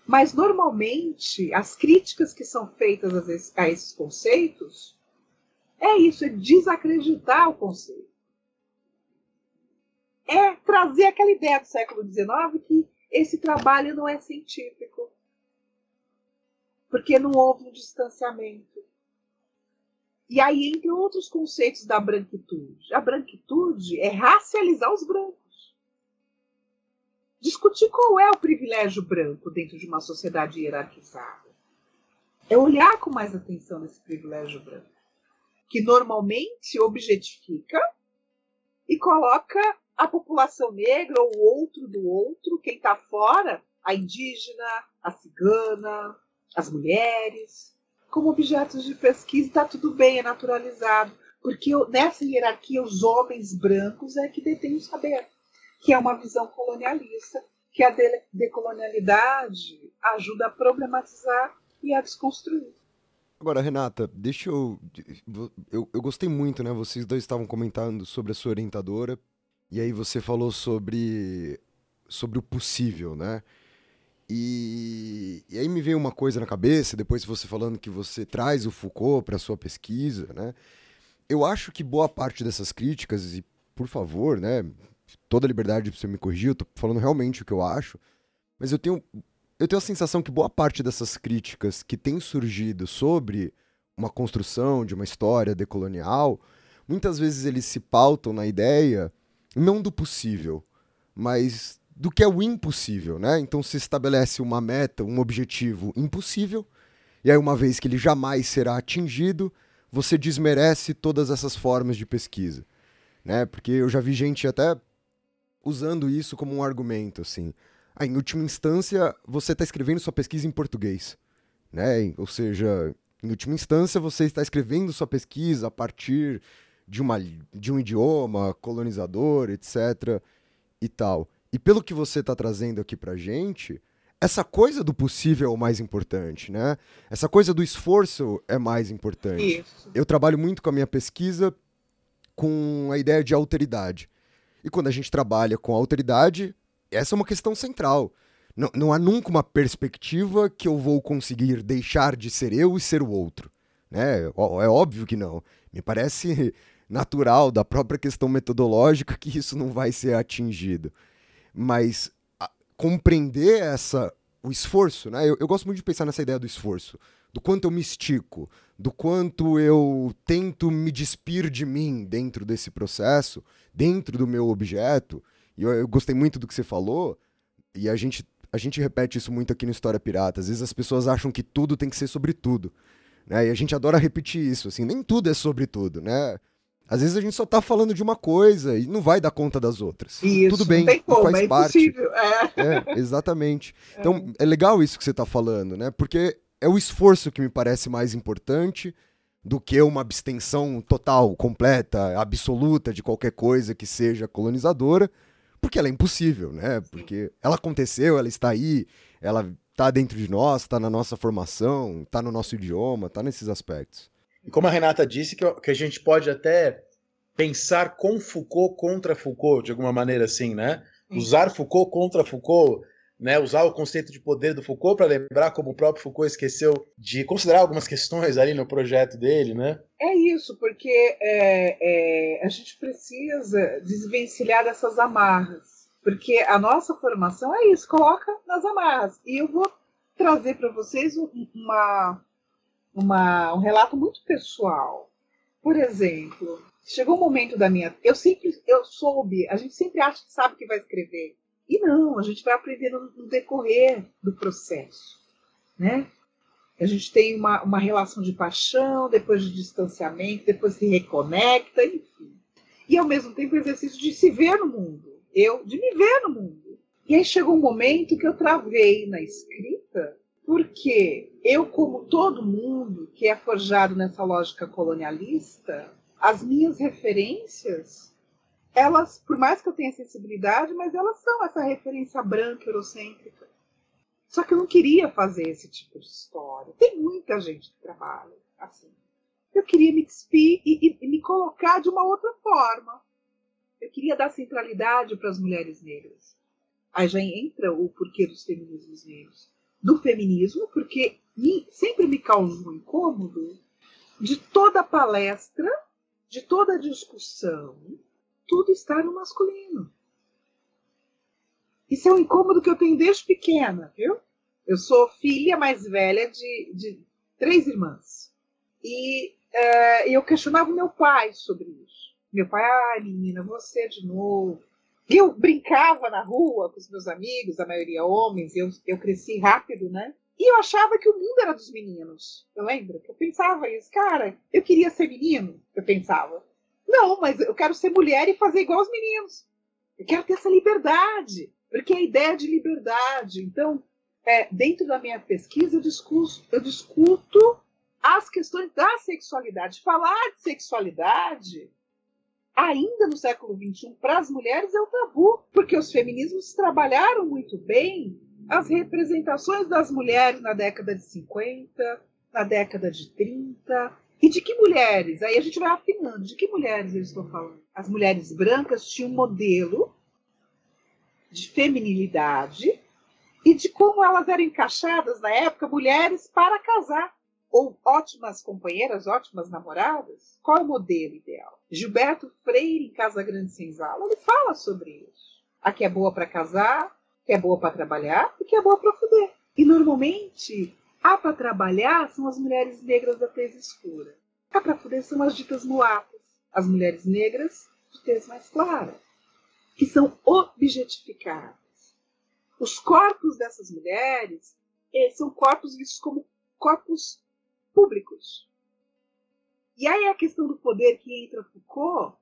Speaker 3: Mas, normalmente, as críticas que são feitas a esses conceitos é isso, é desacreditar o conceito. É trazer aquela ideia do século XIX que esse trabalho não é científico. Porque não houve um distanciamento. E aí, entre outros conceitos da branquitude, a branquitude é racializar os brancos. Discutir qual é o privilégio branco dentro de uma sociedade hierarquizada. É olhar com mais atenção nesse privilégio branco, que normalmente objetifica e coloca a população negra ou outro do outro, quem está fora, a indígena, a cigana, as mulheres, como objetos de pesquisa, está tudo bem, é naturalizado. Porque nessa hierarquia, os homens brancos é que detêm o saber, que é uma visão colonialista, que a decolonialidade ajuda a problematizar e a desconstruir.
Speaker 2: Agora, Renata, deixa eu, eu. Eu gostei muito, né? Vocês dois estavam comentando sobre a sua orientadora, e aí você falou sobre, sobre o possível, né? E, e aí me veio uma coisa na cabeça, depois você falando que você traz o Foucault para sua pesquisa, né? Eu acho que boa parte dessas críticas, e por favor, né, toda a liberdade para você me corrigir, eu tô falando realmente o que eu acho, mas eu tenho, eu tenho a sensação que boa parte dessas críticas que têm surgido sobre uma construção de uma história decolonial, muitas vezes eles se pautam na ideia não do possível, mas do que é o impossível, né? Então se estabelece uma meta, um objetivo impossível, e aí uma vez que ele jamais será atingido, você desmerece todas essas formas de pesquisa, né? Porque eu já vi gente até usando isso como um argumento, assim. Ah, em última instância, você está escrevendo sua pesquisa em português, né? Ou seja, em última instância, você está escrevendo sua pesquisa a partir de, uma, de um idioma colonizador, etc. e tal. E pelo que você está trazendo aqui para gente, essa coisa do possível é o mais importante, né? Essa coisa do esforço é mais importante.
Speaker 3: Isso.
Speaker 2: Eu trabalho muito com a minha pesquisa com a ideia de alteridade. E quando a gente trabalha com alteridade, essa é uma questão central. Não, não há nunca uma perspectiva que eu vou conseguir deixar de ser eu e ser o outro. Né? É óbvio que não. Me parece natural da própria questão metodológica que isso não vai ser atingido. Mas a, compreender essa o esforço, né? Eu, eu gosto muito de pensar nessa ideia do esforço, do quanto eu me estico, do quanto eu tento me despir de mim dentro desse processo, dentro do meu objeto. E eu, eu gostei muito do que você falou, e a gente a gente repete isso muito aqui no História Pirata. Às vezes as pessoas acham que tudo tem que ser sobre tudo. Né? E a gente adora repetir isso, assim, nem tudo é sobre tudo, né? Às vezes a gente só tá falando de uma coisa e não vai dar conta das outras.
Speaker 3: Isso,
Speaker 2: Tudo bem,
Speaker 3: não tem como,
Speaker 2: faz
Speaker 3: é
Speaker 2: parte.
Speaker 3: impossível. É.
Speaker 2: É, exatamente. Então, é legal isso que você tá falando, né? Porque é o esforço que me parece mais importante do que uma abstenção total, completa, absoluta de qualquer coisa que seja colonizadora, porque ela é impossível, né? Porque ela aconteceu, ela está aí, ela tá dentro de nós, está na nossa formação, está no nosso idioma, está nesses aspectos.
Speaker 1: E como a Renata disse, que, que a gente pode até pensar com Foucault contra Foucault, de alguma maneira assim, né? Usar Foucault contra Foucault, né? Usar o conceito de poder do Foucault para lembrar como o próprio Foucault esqueceu de considerar algumas questões ali no projeto dele, né?
Speaker 3: É isso, porque é, é, a gente precisa desvencilhar dessas amarras. Porque a nossa formação é isso, coloca nas amarras. E eu vou trazer para vocês uma, uma, um relato muito pessoal. Por exemplo, chegou um momento da minha. Eu sempre eu soube, a gente sempre acha que sabe que vai escrever. E não, a gente vai aprendendo no decorrer do processo. Né? A gente tem uma, uma relação de paixão, depois de distanciamento, depois se reconecta, enfim. E ao mesmo tempo exercício de se ver no mundo. Eu, de me ver no mundo. E aí chegou um momento que eu travei na escrita porque eu, como todo mundo que é forjado nessa lógica colonialista, as minhas referências, elas, por mais que eu tenha sensibilidade, mas elas são essa referência branca, eurocêntrica. Só que eu não queria fazer esse tipo de história. Tem muita gente que trabalha assim. Eu queria me despir e, e, e me colocar de uma outra forma. Eu queria dar centralidade para as mulheres negras. Aí já entra o porquê dos feminismos negros do feminismo, porque me, sempre me causou incômodo de toda palestra, de toda discussão, tudo está no masculino. Isso é um incômodo que eu tenho desde pequena, viu? Eu sou filha mais velha de, de três irmãs. E uh, eu questionava meu pai sobre isso. Meu pai, ah, menina, você de novo eu brincava na rua com os meus amigos, a maioria homens, eu, eu cresci rápido, né? E eu achava que o mundo era dos meninos. Eu lembro que eu pensava isso, cara, eu queria ser menino, eu pensava. Não, mas eu quero ser mulher e fazer igual os meninos. Eu quero ter essa liberdade, porque é a ideia de liberdade. Então, é, dentro da minha pesquisa, eu eu discuto as questões da sexualidade. Falar de sexualidade ainda no século XXI, para as mulheres é um tabu, porque os feminismos trabalharam muito bem as representações das mulheres na década de 50, na década de 30. E de que mulheres? Aí a gente vai afinando. De que mulheres eu estou falando? As mulheres brancas tinham um modelo de feminilidade e de como elas eram encaixadas na época, mulheres para casar. Ou ótimas companheiras, ótimas namoradas. Qual é o modelo ideal? Gilberto Freire, em Casa Grande Senzala, ele fala sobre isso. A que é boa para casar, que é boa para trabalhar e que é boa para fuder. E normalmente, a para trabalhar são as mulheres negras da tez escura. A para fuder são as ditas mulatas, as mulheres negras de tez mais clara, que são objetificadas. Os corpos dessas mulheres eh, são corpos vistos como corpos públicos. E aí a questão do poder que entra Foucault,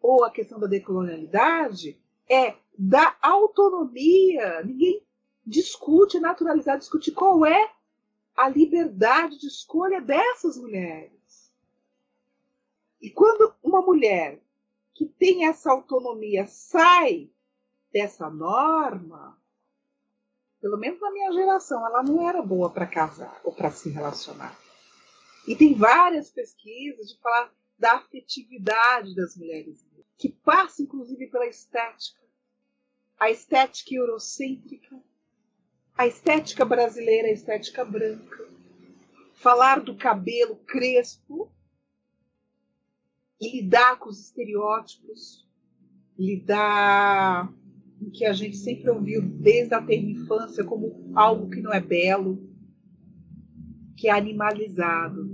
Speaker 3: ou a questão da decolonialidade, é da autonomia. Ninguém discute, naturalizar, discute qual é a liberdade de escolha dessas mulheres. E quando uma mulher que tem essa autonomia sai dessa norma, pelo menos na minha geração, ela não era boa para casar ou para se relacionar. E tem várias pesquisas de falar da afetividade das mulheres, que passa inclusive pela estética. A estética eurocêntrica, a estética brasileira, a estética branca. Falar do cabelo crespo, lidar com os estereótipos, lidar o que a gente sempre ouviu desde a terra infância como algo que não é belo, que é animalizado,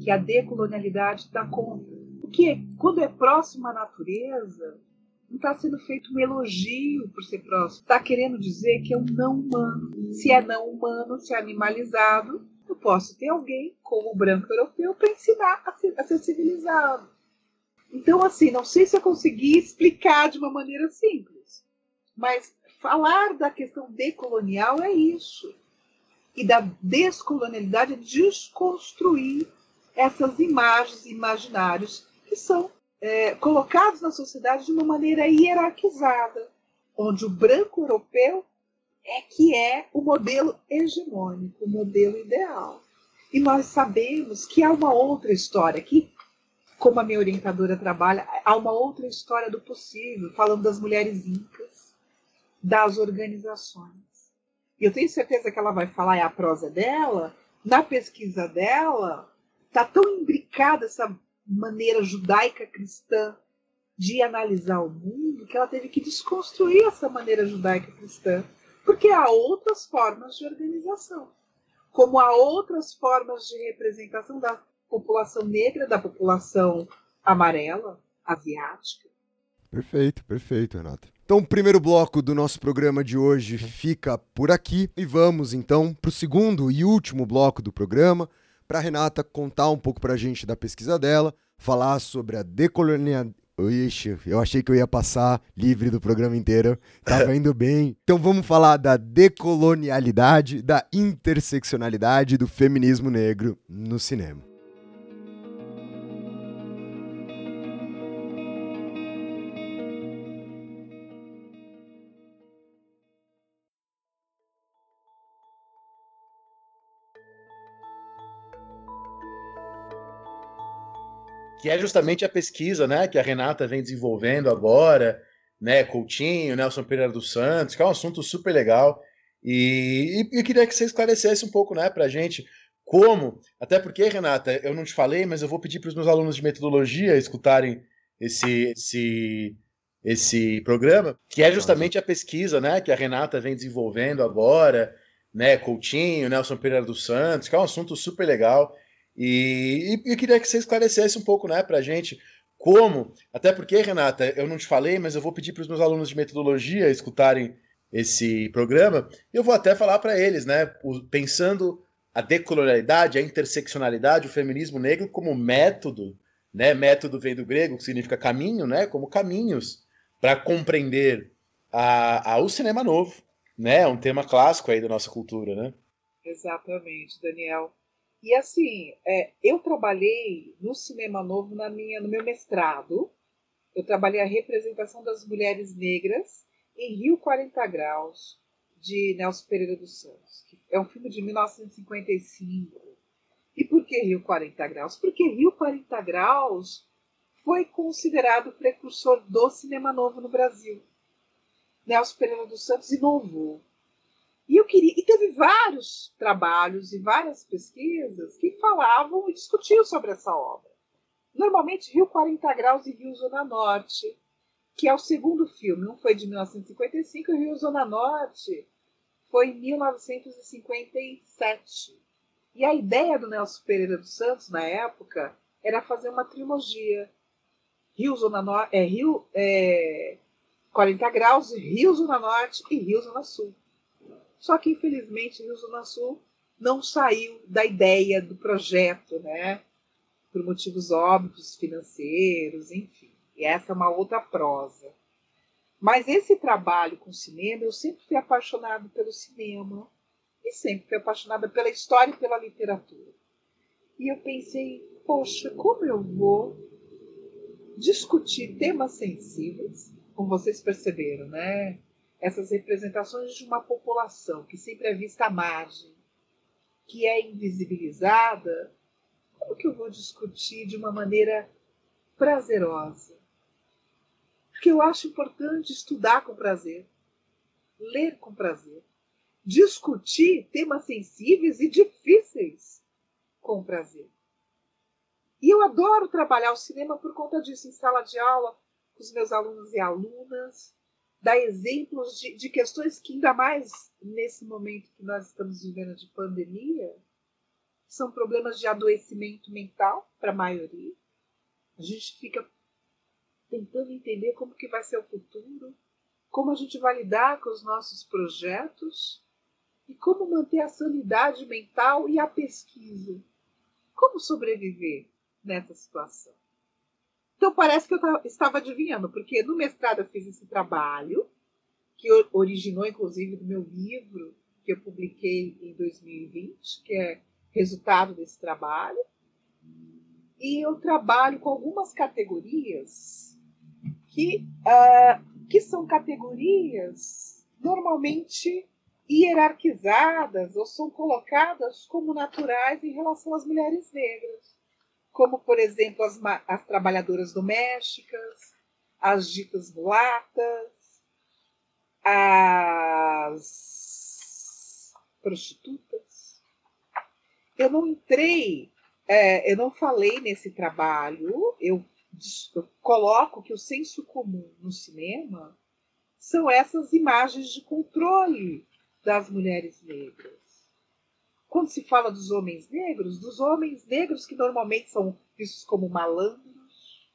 Speaker 3: que a decolonialidade dá conta. Porque quando é próximo à natureza, não está sendo feito um elogio por ser próximo. Está querendo dizer que é um não humano. Se é não humano, se é animalizado, eu posso ter alguém como o branco europeu para ensinar a ser, a ser civilizado. Então, assim, não sei se eu consegui explicar de uma maneira simples, mas falar da questão decolonial é isso. E da descolonialidade é desconstruir essas imagens, imaginários que são é, colocados na sociedade de uma maneira hierarquizada, onde o branco europeu é que é o modelo hegemônico, o modelo ideal. E nós sabemos que há uma outra história que, como a minha orientadora trabalha, há uma outra história do possível, falando das mulheres incas, das organizações. E eu tenho certeza que ela vai falar, é a prosa dela, na pesquisa dela, está tão imbricada essa maneira judaica cristã de analisar o mundo que ela teve que desconstruir essa maneira judaica cristã, porque há outras formas de organização, como há outras formas de representação da população negra, da população amarela, asiática.
Speaker 2: Perfeito, perfeito, Renata. Então, o primeiro bloco do nosso programa de hoje fica por aqui e vamos então para o segundo e último bloco do programa, para Renata contar um pouco para a gente da pesquisa dela, falar sobre a decolonialidade. Ixi, eu achei que eu ia passar livre do programa inteiro. Tava indo bem. Então vamos falar da decolonialidade, da interseccionalidade do feminismo negro no cinema.
Speaker 1: Que é justamente a pesquisa, né, que a Renata vem desenvolvendo agora, né, Coutinho, Nelson Pereira dos Santos, que é um assunto super legal. E, e eu queria que você esclarecesse um pouco, né, pra gente como, até porque, Renata, eu não te falei, mas eu vou pedir para os meus alunos de metodologia escutarem esse, esse, esse programa, que é justamente a pesquisa, né, que a Renata vem desenvolvendo agora, né, Coutinho, Nelson Pereira dos Santos, que é um assunto super legal. E, e eu queria que você esclarecesse um pouco, né, pra gente como, até porque, Renata, eu não te falei, mas eu vou pedir para os meus alunos de metodologia escutarem esse programa, e eu vou até falar para eles, né, pensando a decolonialidade, a interseccionalidade, o feminismo negro como método, né, método vem do grego, que significa caminho, né, como caminhos para compreender a, a, o cinema novo, né, um tema clássico aí da nossa cultura, né?
Speaker 3: Exatamente, Daniel. E assim, é, eu trabalhei no cinema novo na minha, no meu mestrado. Eu trabalhei a representação das mulheres negras em Rio 40 Graus, de Nelson Pereira dos Santos. É um filme de 1955. E por que Rio 40 Graus? Porque Rio 40 Graus foi considerado precursor do cinema novo no Brasil. Nelson Pereira dos Santos inovou. E eu queria, e teve vários trabalhos e várias pesquisas que falavam e discutiam sobre essa obra. Normalmente Rio 40 Graus e Rio Zona Norte, que é o segundo filme. Um foi de 1955 e Rio Zona Norte foi em 1957. E a ideia do Nelson Pereira dos Santos, na época, era fazer uma trilogia. Rio Zona Norte, é, Rio é, 40 graus, Rio Zona Norte e Rio Zona Sul. Só que, infelizmente, Zona Sul não saiu da ideia do projeto, né? Por motivos óbvios, financeiros, enfim. E essa é uma outra prosa. Mas esse trabalho com cinema, eu sempre fui apaixonado pelo cinema e sempre fui apaixonada pela história e pela literatura. E eu pensei, poxa, como eu vou discutir temas sensíveis, como vocês perceberam, né? Essas representações de uma população que sempre é vista à margem, que é invisibilizada, como que eu vou discutir de uma maneira prazerosa? Porque eu acho importante estudar com prazer, ler com prazer, discutir temas sensíveis e difíceis com prazer. E eu adoro trabalhar o cinema por conta disso, em sala de aula, com os meus alunos e alunas, dar exemplos de, de questões que, ainda mais nesse momento que nós estamos vivendo de pandemia, são problemas de adoecimento mental para a maioria. A gente fica tentando entender como que vai ser o futuro, como a gente vai lidar com os nossos projetos e como manter a sanidade mental e a pesquisa. Como sobreviver nessa situação? Então parece que eu estava adivinhando, porque no mestrado eu fiz esse trabalho, que originou inclusive do meu livro, que eu publiquei em 2020, que é resultado desse trabalho. E eu trabalho com algumas categorias que, uh, que são categorias normalmente hierarquizadas ou são colocadas como naturais em relação às mulheres negras, como, por exemplo, as, as trabalhadoras domésticas, as ditas mulatas, as prostitutas. Eu não entrei, é, eu não falei nesse trabalho, eu, eu coloco que o senso comum no cinema são essas imagens de controle das mulheres negras. Quando se fala dos homens negros, dos homens negros que normalmente são vistos como malandros,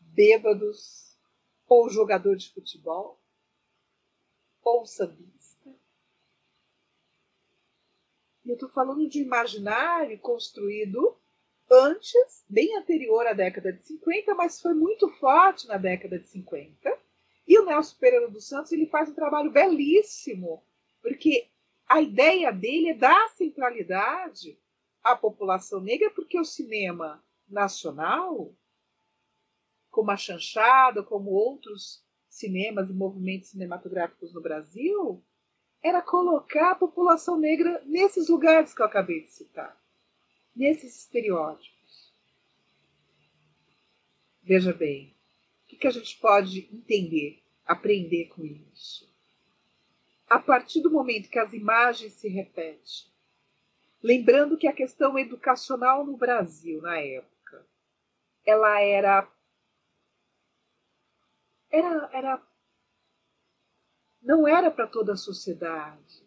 Speaker 3: bêbados, ou jogador de futebol, ou sambista. E eu estou falando de imaginário construído antes, bem anterior à década de 50, mas foi muito forte na década de 50. E o Nelson Pereira dos Santos ele faz um trabalho belíssimo porque a ideia dele é dar centralidade à população negra, porque o cinema nacional, como a Chanchada, como outros cinemas e movimentos cinematográficos no Brasil, era colocar a população negra nesses lugares que eu acabei de citar, nesses estereótipos. Veja bem, o que a gente pode entender, aprender com isso? A partir do momento que as imagens se repetem. Lembrando que a questão educacional no Brasil, na época, ela era. Era, era não era para toda a sociedade.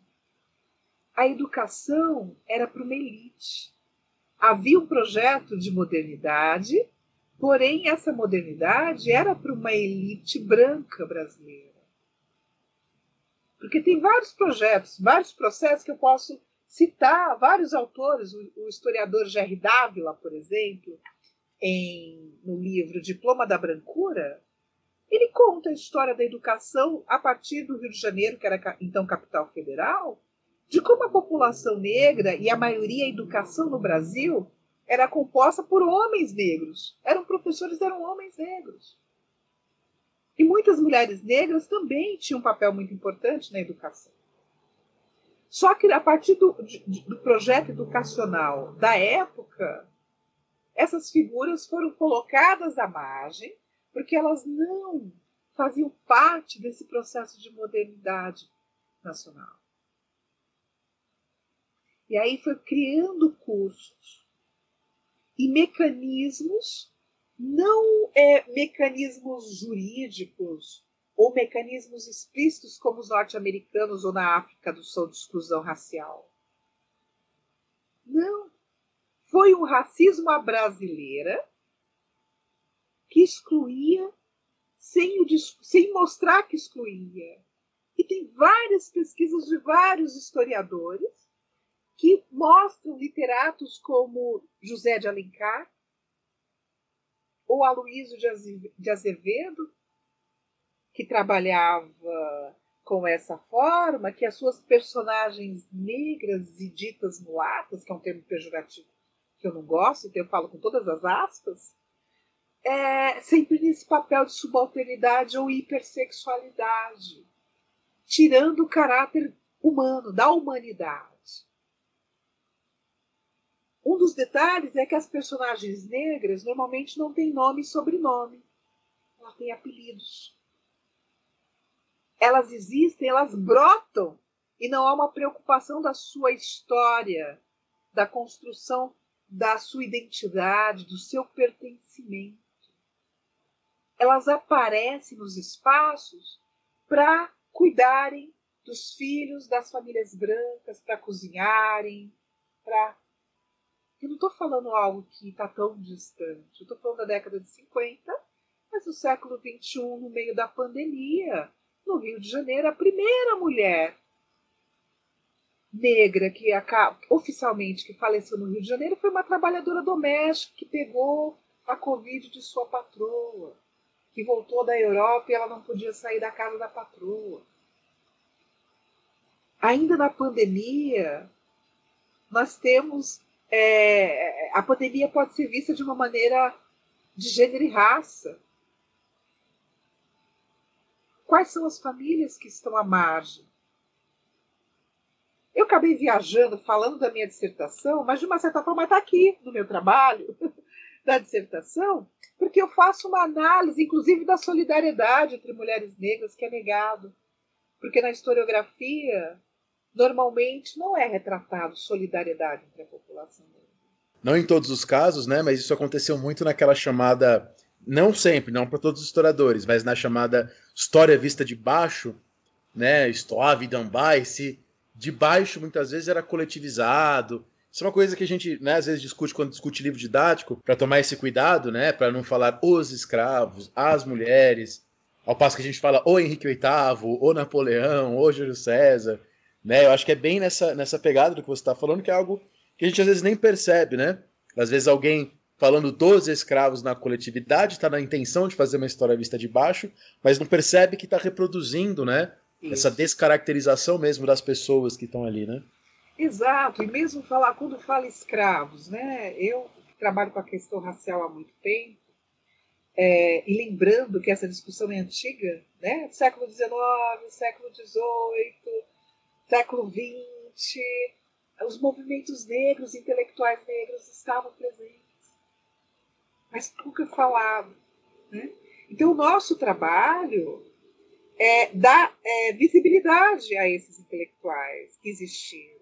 Speaker 3: A educação era para uma elite. Havia um projeto de modernidade, porém essa modernidade era para uma elite branca brasileira. Porque tem vários projetos, vários processos que eu posso citar, vários autores, o, o historiador Jerry Dávila, por exemplo, em, no livro Diploma da Brancura, ele conta a história da educação a partir do Rio de Janeiro, que era então capital federal, de como a população negra e a maioria da educação no Brasil era composta por homens negros. Eram professores, eram homens negros. E muitas mulheres negras também tinham um papel muito importante na educação. Só que a partir do, do projeto educacional da época, essas figuras foram colocadas à margem, porque elas não faziam parte desse processo de modernidade nacional. E aí foi criando cursos e mecanismos, não é, mecanismos jurídicos ou mecanismos explícitos como os norte-americanos ou na África do Sul de exclusão racial. Não. Foi um racismo à brasileira que excluía sem, o, sem mostrar que excluía. E tem várias pesquisas de vários historiadores que mostram literatos como José de Alencar ou Aloísio de Azevedo, que trabalhava com essa forma, que as suas personagens negras e ditas mulatas, que é um termo pejorativo que eu não gosto, então eu falo com todas as aspas, é sempre nesse papel de subalternidade ou hipersexualidade, tirando o caráter humano, da humanidade. Um dos detalhes é que as personagens negras normalmente não têm nome e sobrenome. Elas têm apelidos. Elas existem, elas brotam e não há uma preocupação da sua história, da construção da sua identidade, do seu pertencimento. Elas aparecem nos espaços para cuidarem dos filhos das famílias brancas, para cozinharem, para eu não estou falando algo que está tão distante. Eu estou falando da década de 50, mas do século XXI, no meio da pandemia, no Rio de Janeiro, a primeira mulher negra que oficialmente que faleceu no Rio de Janeiro foi uma trabalhadora doméstica que pegou a Covid de sua patroa, que voltou da Europa e ela não podia sair da casa da patroa. Ainda na pandemia, nós temos é, a pandemia pode ser vista de uma maneira de gênero e raça. Quais são as famílias que estão à margem? Eu acabei viajando, falando da minha dissertação, mas de uma certa forma está aqui no meu trabalho da dissertação, porque eu faço uma análise, inclusive, da solidariedade entre mulheres negras, que é negado. Porque na historiografia normalmente não é retratado solidariedade entre a população.
Speaker 1: Não em todos os casos, né? Mas isso aconteceu muito naquela chamada, não sempre, não para todos os historiadores, mas na chamada história vista de baixo, né? Stoave, Dambai, de baixo muitas vezes era coletivizado. Isso é uma coisa que a gente, né, às vezes discute quando discute livro didático, para tomar esse cuidado, né, para não falar os escravos, as mulheres, ao passo que a gente fala o Henrique VIII, o Napoleão, o Júlio César. Né? Eu acho que é bem nessa, nessa pegada do que você está falando, que é algo que a gente às vezes nem percebe, né? Às vezes alguém falando dos escravos na coletividade está na intenção de fazer uma história vista de baixo, mas não percebe que está reproduzindo, né? Isso. Essa descaracterização mesmo das pessoas que estão ali, né?
Speaker 3: Exato, e mesmo falar, quando fala escravos, né? Eu trabalho com a questão racial há muito tempo, é, e lembrando que essa discussão é antiga, né? Século XIX, século XVIII, século XX, os movimentos negros, intelectuais negros estavam presentes, mas pouco é falado. Né? Então, o nosso trabalho é dar é, visibilidade a esses intelectuais que existiram.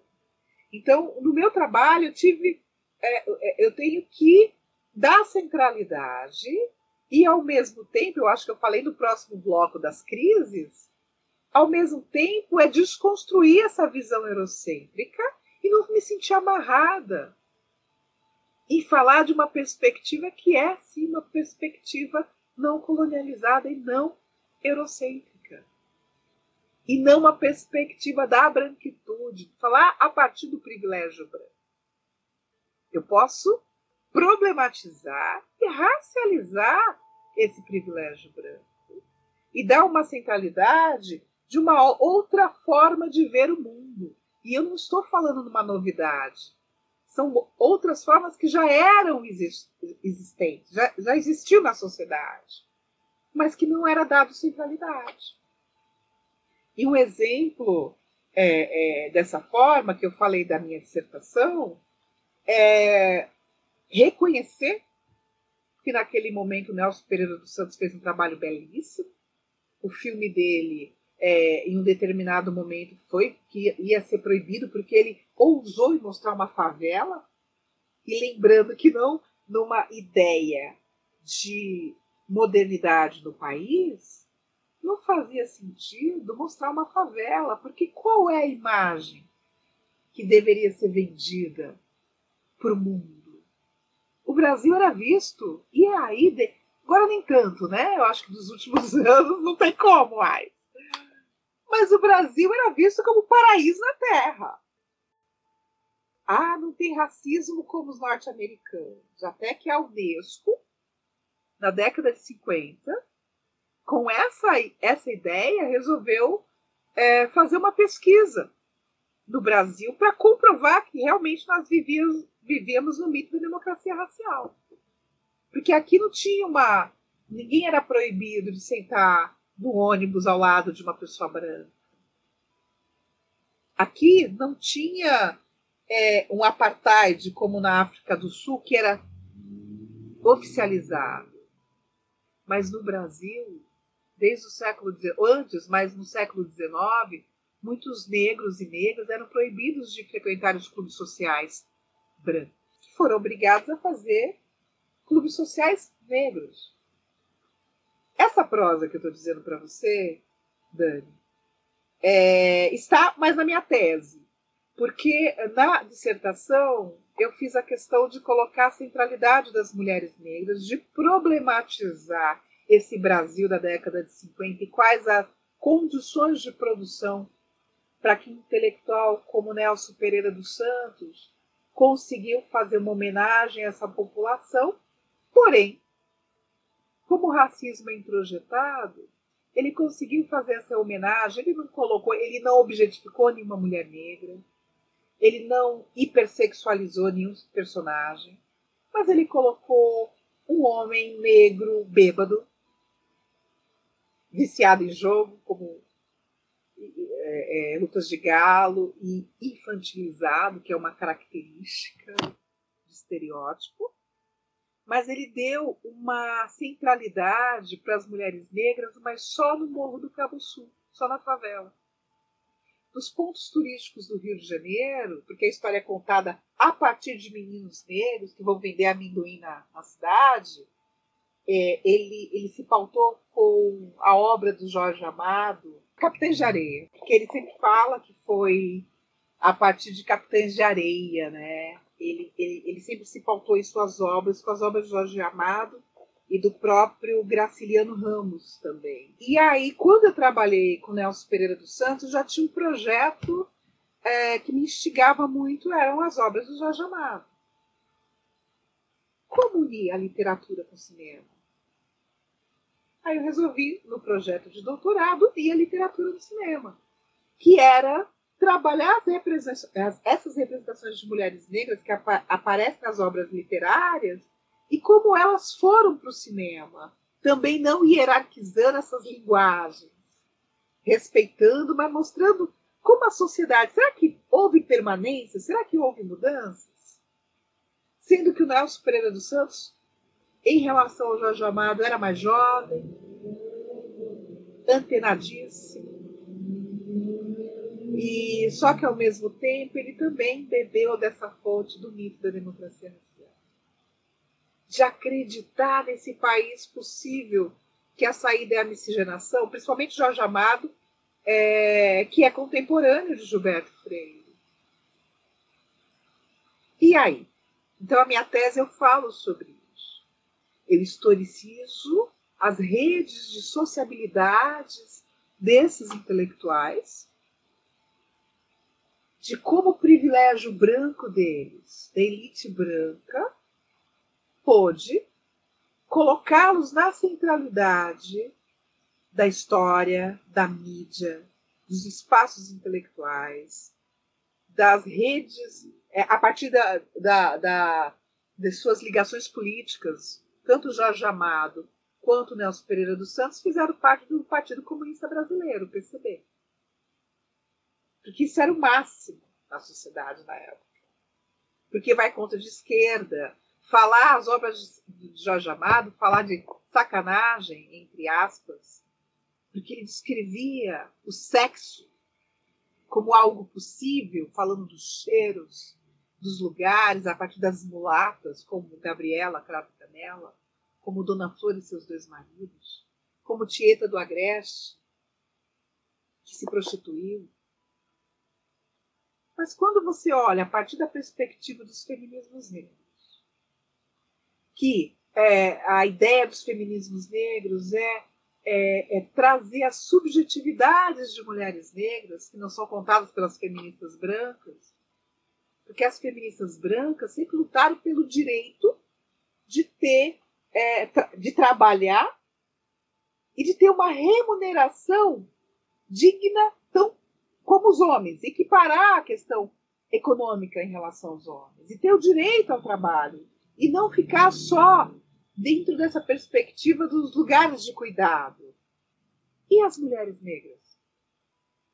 Speaker 3: Então, no meu trabalho, eu tive, é, é, eu tenho que dar centralidade e, ao mesmo tempo, eu acho que eu falei no próximo bloco das crises, ao mesmo tempo, é desconstruir essa visão eurocêntrica e não me sentir amarrada em falar de uma perspectiva que é, sim, uma perspectiva não colonializada e não eurocêntrica. E não uma perspectiva da branquitude, falar a partir do privilégio branco. Eu posso problematizar e racializar esse privilégio branco e dar uma centralidade de uma outra forma de ver o mundo. E eu não estou falando de uma novidade. São outras formas que já eram existentes, já, já existiu na sociedade, mas que não era dado centralidade. E um exemplo é, é, dessa forma, que eu falei da minha dissertação, é reconhecer que naquele momento Nelson Pereira dos Santos fez um trabalho belíssimo, o filme dele é, em um determinado momento foi que ia ser proibido porque ele ousou mostrar uma favela e lembrando que não numa ideia de modernidade no país não fazia sentido mostrar uma favela porque qual é a imagem que deveria ser vendida para o mundo? O Brasil era visto e aí de... agora nem tanto né? Eu acho que dos últimos anos não tem como mais mas o Brasil era visto como paraíso na Terra. Ah, não tem racismo como os norte-americanos. Até que a Unesco, na década de 50, com essa, essa ideia, resolveu é, fazer uma pesquisa no Brasil para comprovar que realmente nós vivíamos, vivíamos no mito da democracia racial. Porque aqui não tinha uma. Ninguém era proibido de sentar no ônibus ao lado de uma pessoa branca. Aqui não tinha é, um apartheid como na África do Sul, que era oficializado. Mas no Brasil, desde o século XIX, antes, mas no século XIX, muitos negros e negras eram proibidos de frequentar os clubes sociais brancos. Foram obrigados a fazer clubes sociais negros. Essa prosa que eu estou dizendo para você, Dani, é, está mais na minha tese, porque na dissertação eu fiz a questão de colocar a centralidade das mulheres negras, de problematizar esse Brasil da década de 50 e quais as condições de produção para que um intelectual como Nelson Pereira dos Santos conseguiu fazer uma homenagem a essa população, porém como o racismo é introjetado, ele conseguiu fazer essa homenagem, ele não colocou, ele não objetificou nenhuma mulher negra, ele não hipersexualizou nenhum personagem, mas ele colocou um homem negro bêbado, viciado em jogo, como é, é, lutas de galo, e infantilizado, que é uma característica de estereótipo mas ele deu uma centralidade para as mulheres negras, mas só no Morro do Cabo Sul, só na favela. Nos pontos turísticos do Rio de Janeiro, porque a história é contada a partir de meninos negros que vão vender amendoim na, na cidade, é, ele, ele se pautou com a obra do Jorge Amado, Capitães de Areia, porque ele sempre fala que foi a partir de Capitães de Areia, né? Ele, ele, ele sempre se pautou em suas obras, com as obras de Jorge Amado e do próprio Graciliano Ramos também. E aí, quando eu trabalhei com Nelson Pereira dos Santos, já tinha um projeto é, que me instigava muito, eram as obras do Jorge Amado. Como unir a literatura com o cinema? Aí eu resolvi, no projeto de doutorado, unir a literatura no cinema, que era trabalhar as essas representações de mulheres negras que apa aparecem nas obras literárias e como elas foram para o cinema, também não hierarquizando essas linguagens, respeitando, mas mostrando como a sociedade. Será que houve permanência? Será que houve mudanças? Sendo que o Nelson Pereira dos Santos, em relação ao Jorge Amado, era mais jovem, antenadíssimo e só que ao mesmo tempo ele também bebeu dessa fonte do mito da democracia racial. De acreditar nesse país possível que a saída é a miscigenação, principalmente Jorge Amado, é, que é contemporâneo de Gilberto Freire. E aí? Então a minha tese eu falo sobre isso. Eu historicizo as redes de sociabilidades desses intelectuais de como o privilégio branco deles, da elite branca, pôde colocá-los na centralidade da história, da mídia, dos espaços intelectuais, das redes, é, a partir da, da, da, das suas ligações políticas, tanto Jorge Amado quanto Nelson Pereira dos Santos fizeram parte do Partido Comunista Brasileiro, PCB. Porque isso era o máximo na sociedade na época. Porque vai contra de esquerda. Falar as obras de Jorge Amado, falar de sacanagem, entre aspas, porque ele descrevia o sexo como algo possível, falando dos cheiros, dos lugares, a partir das mulatas, como Gabriela Cravo Canela, como Dona Flor e seus dois maridos, como Tieta do Agreste, que se prostituiu. Mas quando você olha a partir da perspectiva dos feminismos negros, que é, a ideia dos feminismos negros é, é, é, trazer as subjetividades de mulheres negras, que não são contadas pelas feministas brancas, porque as feministas brancas sempre lutaram pelo direito de ter, é, de trabalhar e de ter uma remuneração digna como os homens, equiparar a questão econômica em relação aos homens e ter o direito ao trabalho e não ficar só dentro dessa perspectiva dos lugares de cuidado. E as mulheres negras?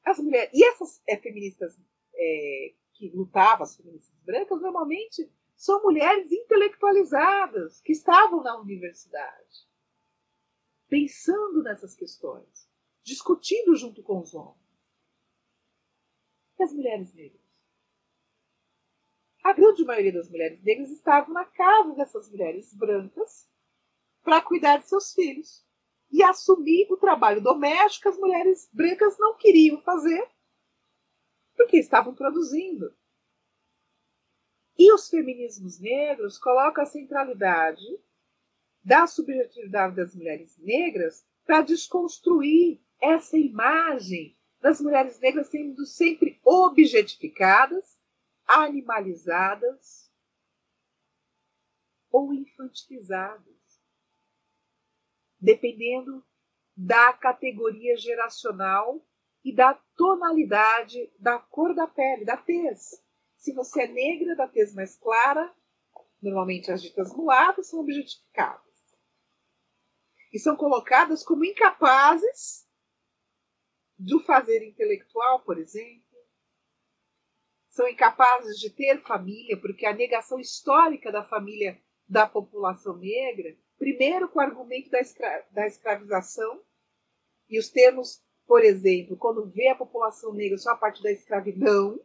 Speaker 3: As mulheres e essas é, feministas é, que lutavam, as feministas brancas, normalmente são mulheres intelectualizadas que estavam na universidade, pensando nessas questões, discutindo junto com os homens. As mulheres negras? A grande maioria das mulheres negras estavam na casa dessas mulheres brancas para cuidar de seus filhos e assumir o trabalho doméstico que as mulheres brancas não queriam fazer porque estavam produzindo. E os feminismos negros colocam a centralidade da subjetividade das mulheres negras para desconstruir essa imagem das mulheres negras sendo sempre objetificadas, animalizadas ou infantilizadas, dependendo da categoria geracional e da tonalidade da cor da pele, da tez. Se você é negra, da tez mais clara, normalmente as ditas mulatas são objetificadas. E são colocadas como incapazes do fazer intelectual, por exemplo. São incapazes de ter família, porque a negação histórica da família da população negra, primeiro com o argumento da, escra da escravização, e os termos, por exemplo, quando vê a população negra só a partir da escravidão,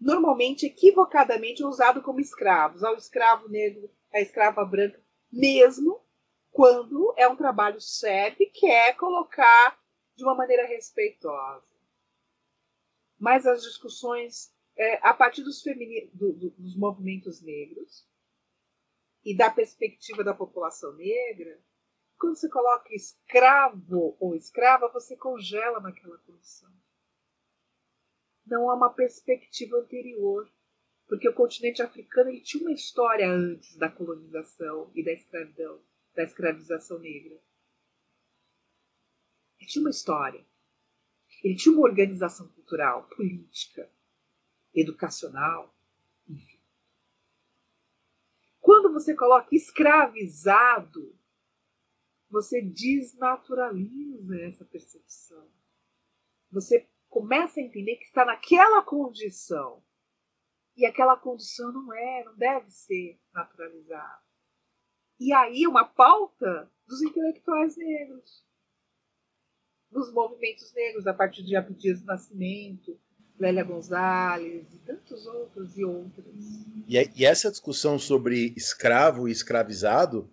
Speaker 3: normalmente equivocadamente é usado como escravos, ao escravo negro, a escrava branca, mesmo quando é um trabalho sério e quer colocar de uma maneira respeitosa. Mas as discussões, é, a partir dos, do, do, dos movimentos negros e da perspectiva da população negra, quando você coloca escravo ou escrava, você congela naquela condição. Não há uma perspectiva anterior, porque o continente africano ele tinha uma história antes da colonização e da escravidão, da escravização negra. Ele tinha uma história. Ele tinha uma organização cultural, política, educacional, enfim. Quando você coloca escravizado, você desnaturaliza essa percepção. Você começa a entender que está naquela condição. E aquela condição não é, não deve ser naturalizada. E aí uma pauta dos intelectuais negros dos movimentos negros, a partir de Abdias Nascimento, Lélia Gonzalez e tantos outros e outros.
Speaker 1: E, e, essa discussão sobre escravo e escravizado,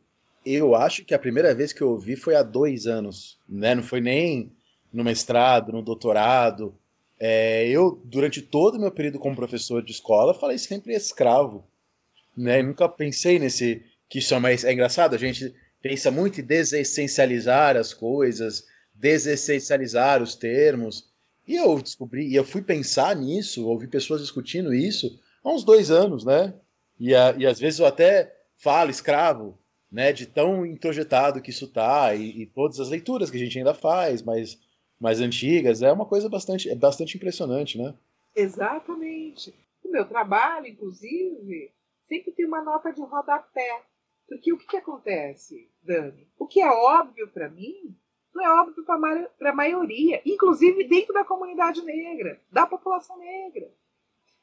Speaker 1: eu acho que a primeira vez que eu ouvi foi há dois anos, né? Não foi nem no mestrado, no doutorado. É, eu, durante todo o meu período como professor de escola, falei sempre escravo, né? nunca pensei nesse que isso é, mais, é engraçado. A gente pensa muito em desessencializar as coisas, desessencializar os termos. E eu descobri, e eu fui pensar nisso, ouvi pessoas discutindo isso há uns dois anos, né? E, a, e às vezes eu até falo escravo, né? De tão introjetado que isso tá, e, e, todas as leituras que a gente ainda faz, mais, mais antigas, é uma coisa bastante, é bastante impressionante, né?
Speaker 3: Exatamente. O meu trabalho, inclusive, sempre tem uma nota de rodapé. Porque o que, que acontece, Dani? O que é óbvio para mim não é óbvio para a maioria, inclusive dentro da comunidade negra, da população negra.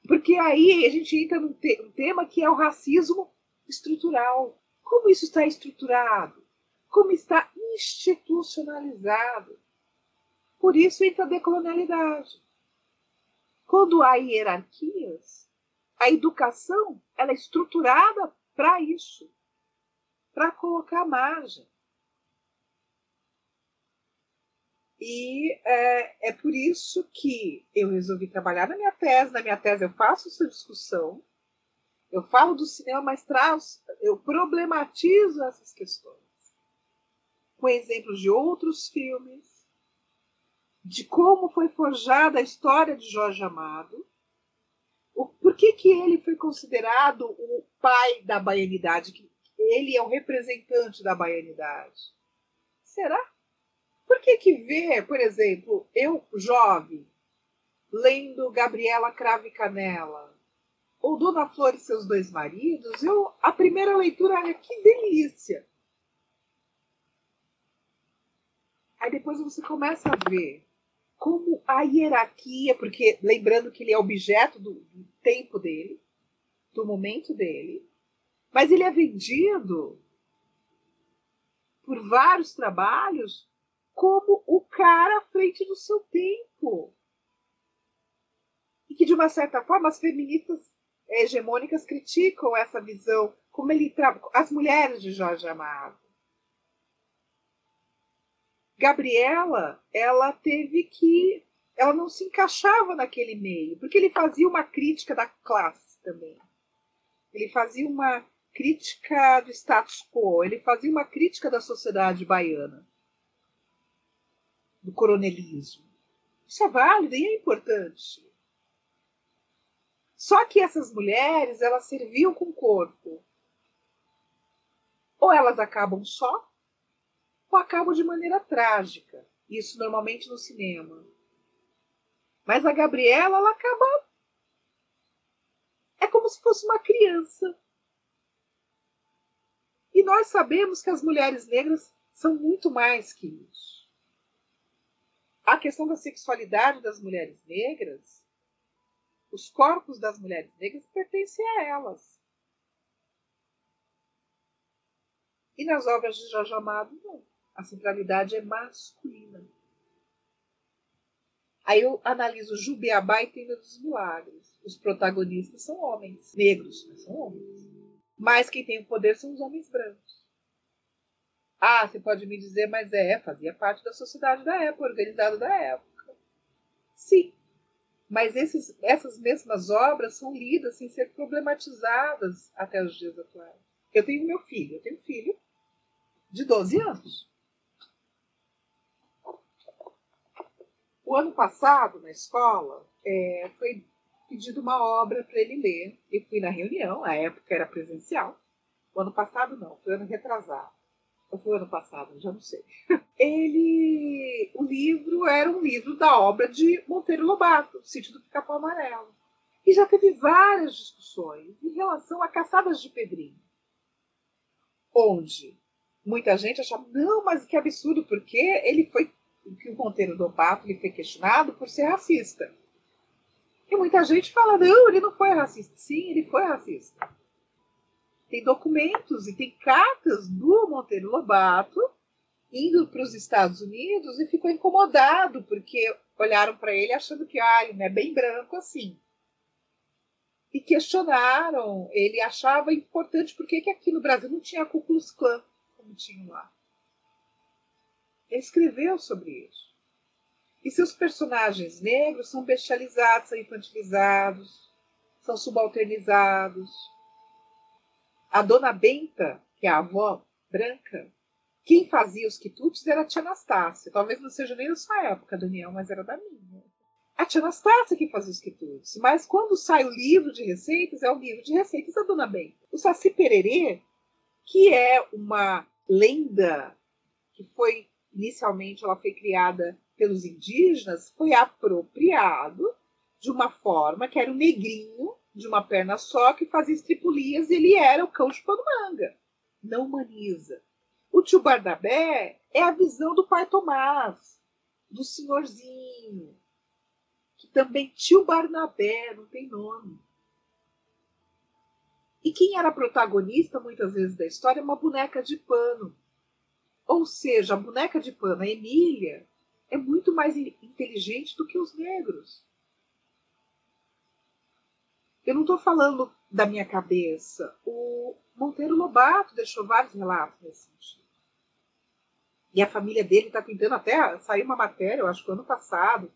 Speaker 3: Porque aí a gente entra num te um tema que é o racismo estrutural. Como isso está estruturado? Como está institucionalizado? Por isso entra a decolonialidade. Quando há hierarquias, a educação ela é estruturada para isso, para colocar margem. E é, é, por isso que eu resolvi trabalhar na minha tese. Na minha tese eu faço essa discussão, eu falo do cinema, mas traz, eu problematizo essas questões com exemplos de outros filmes, de como foi forjada a história de Jorge Amado, o, por que, que ele foi considerado o pai da baianidade, que ele é o representante da baianidade. Será? Por que que ver, por exemplo, eu jovem, lendo Gabriela Crave Canela, ou Dona Flor e seus dois maridos, eu, a primeira leitura, olha que delícia. Aí depois você começa a ver como a hierarquia, porque lembrando que ele é objeto do, do tempo dele, do momento dele, mas ele é vendido por vários trabalhos como o cara à frente do seu tempo. E que, de uma certa forma, as feministas hegemônicas criticam essa visão, como ele as mulheres de Jorge Amado. Gabriela, ela teve que. Ela não se encaixava naquele meio, porque ele fazia uma crítica da classe também. Ele fazia uma crítica do status quo, ele fazia uma crítica da sociedade baiana, do coronelismo. Isso é válido e é importante. Só que essas mulheres, elas serviam com o corpo. Ou elas acabam só, ou acabam de maneira trágica. Isso normalmente no cinema. Mas a Gabriela, ela acaba. É como se fosse uma criança. E nós sabemos que as mulheres negras são muito mais que isso. A questão da sexualidade das mulheres negras, os corpos das mulheres negras pertencem a elas. E nas obras de Jorge Amado, não a centralidade é masculina. Aí eu analiso Jubiabá e Tenda dos Milagres. Os protagonistas são homens, negros, mas são homens. Mas quem tem o poder são os homens brancos. Ah, você pode me dizer, mas é, fazia parte da sociedade da época, organizada da época. Sim, mas esses, essas mesmas obras são lidas sem ser problematizadas até os dias atuais. Eu tenho meu filho, eu tenho um filho de 12 anos. O ano passado, na escola, é, foi pedido uma obra para ele ler. Eu fui na reunião, a época era presencial. O ano passado não, foi ano retrasado. Ou foi ano passado, já não sei. Ele, o livro era um livro da obra de Monteiro Lobato, Sítio do Pica-Pau Amarelo. E já teve várias discussões em relação a Caçadas de Pedrinho. Onde muita gente achava, não, mas que absurdo, porque ele foi que o Monteiro do Pato ele foi questionado por ser racista. E muita gente fala, não, ele não foi racista. Sim, ele foi racista. Tem documentos e tem cartas do Monteiro Lobato indo para os Estados Unidos e ficou incomodado porque olharam para ele achando que ah, ele é bem branco assim. E questionaram, ele achava importante porque que aqui no Brasil não tinha Ku Klux Klan como tinha lá. Ele escreveu sobre isso. E seus personagens negros são bestializados, são infantilizados, são subalternizados. A dona Benta, que é a avó branca, quem fazia os quitutes era a tia Anastácia. Talvez não seja nem da sua época, Daniel, mas era da minha. A tia Anastácia que fazia os quitutes. Mas quando sai o livro de receitas, é o livro de receitas da dona Benta. O Saci Pererê, que é uma lenda que foi inicialmente ela foi criada pelos indígenas, foi apropriado de uma forma que era um negrinho de uma perna só que fazia estripulias e ele era o cão de manga. Não humaniza. O tio Barnabé é a visão do pai Tomás, do senhorzinho, que também tio Barnabé, não tem nome. E quem era protagonista muitas vezes da história é uma boneca de pano ou seja, a boneca de pano, a Emília, é muito mais inteligente do que os negros. Eu não estou falando da minha cabeça. O Monteiro Lobato deixou vários relatos nesse sentido. E a família dele está tentando até sair uma matéria, eu acho que ano passado,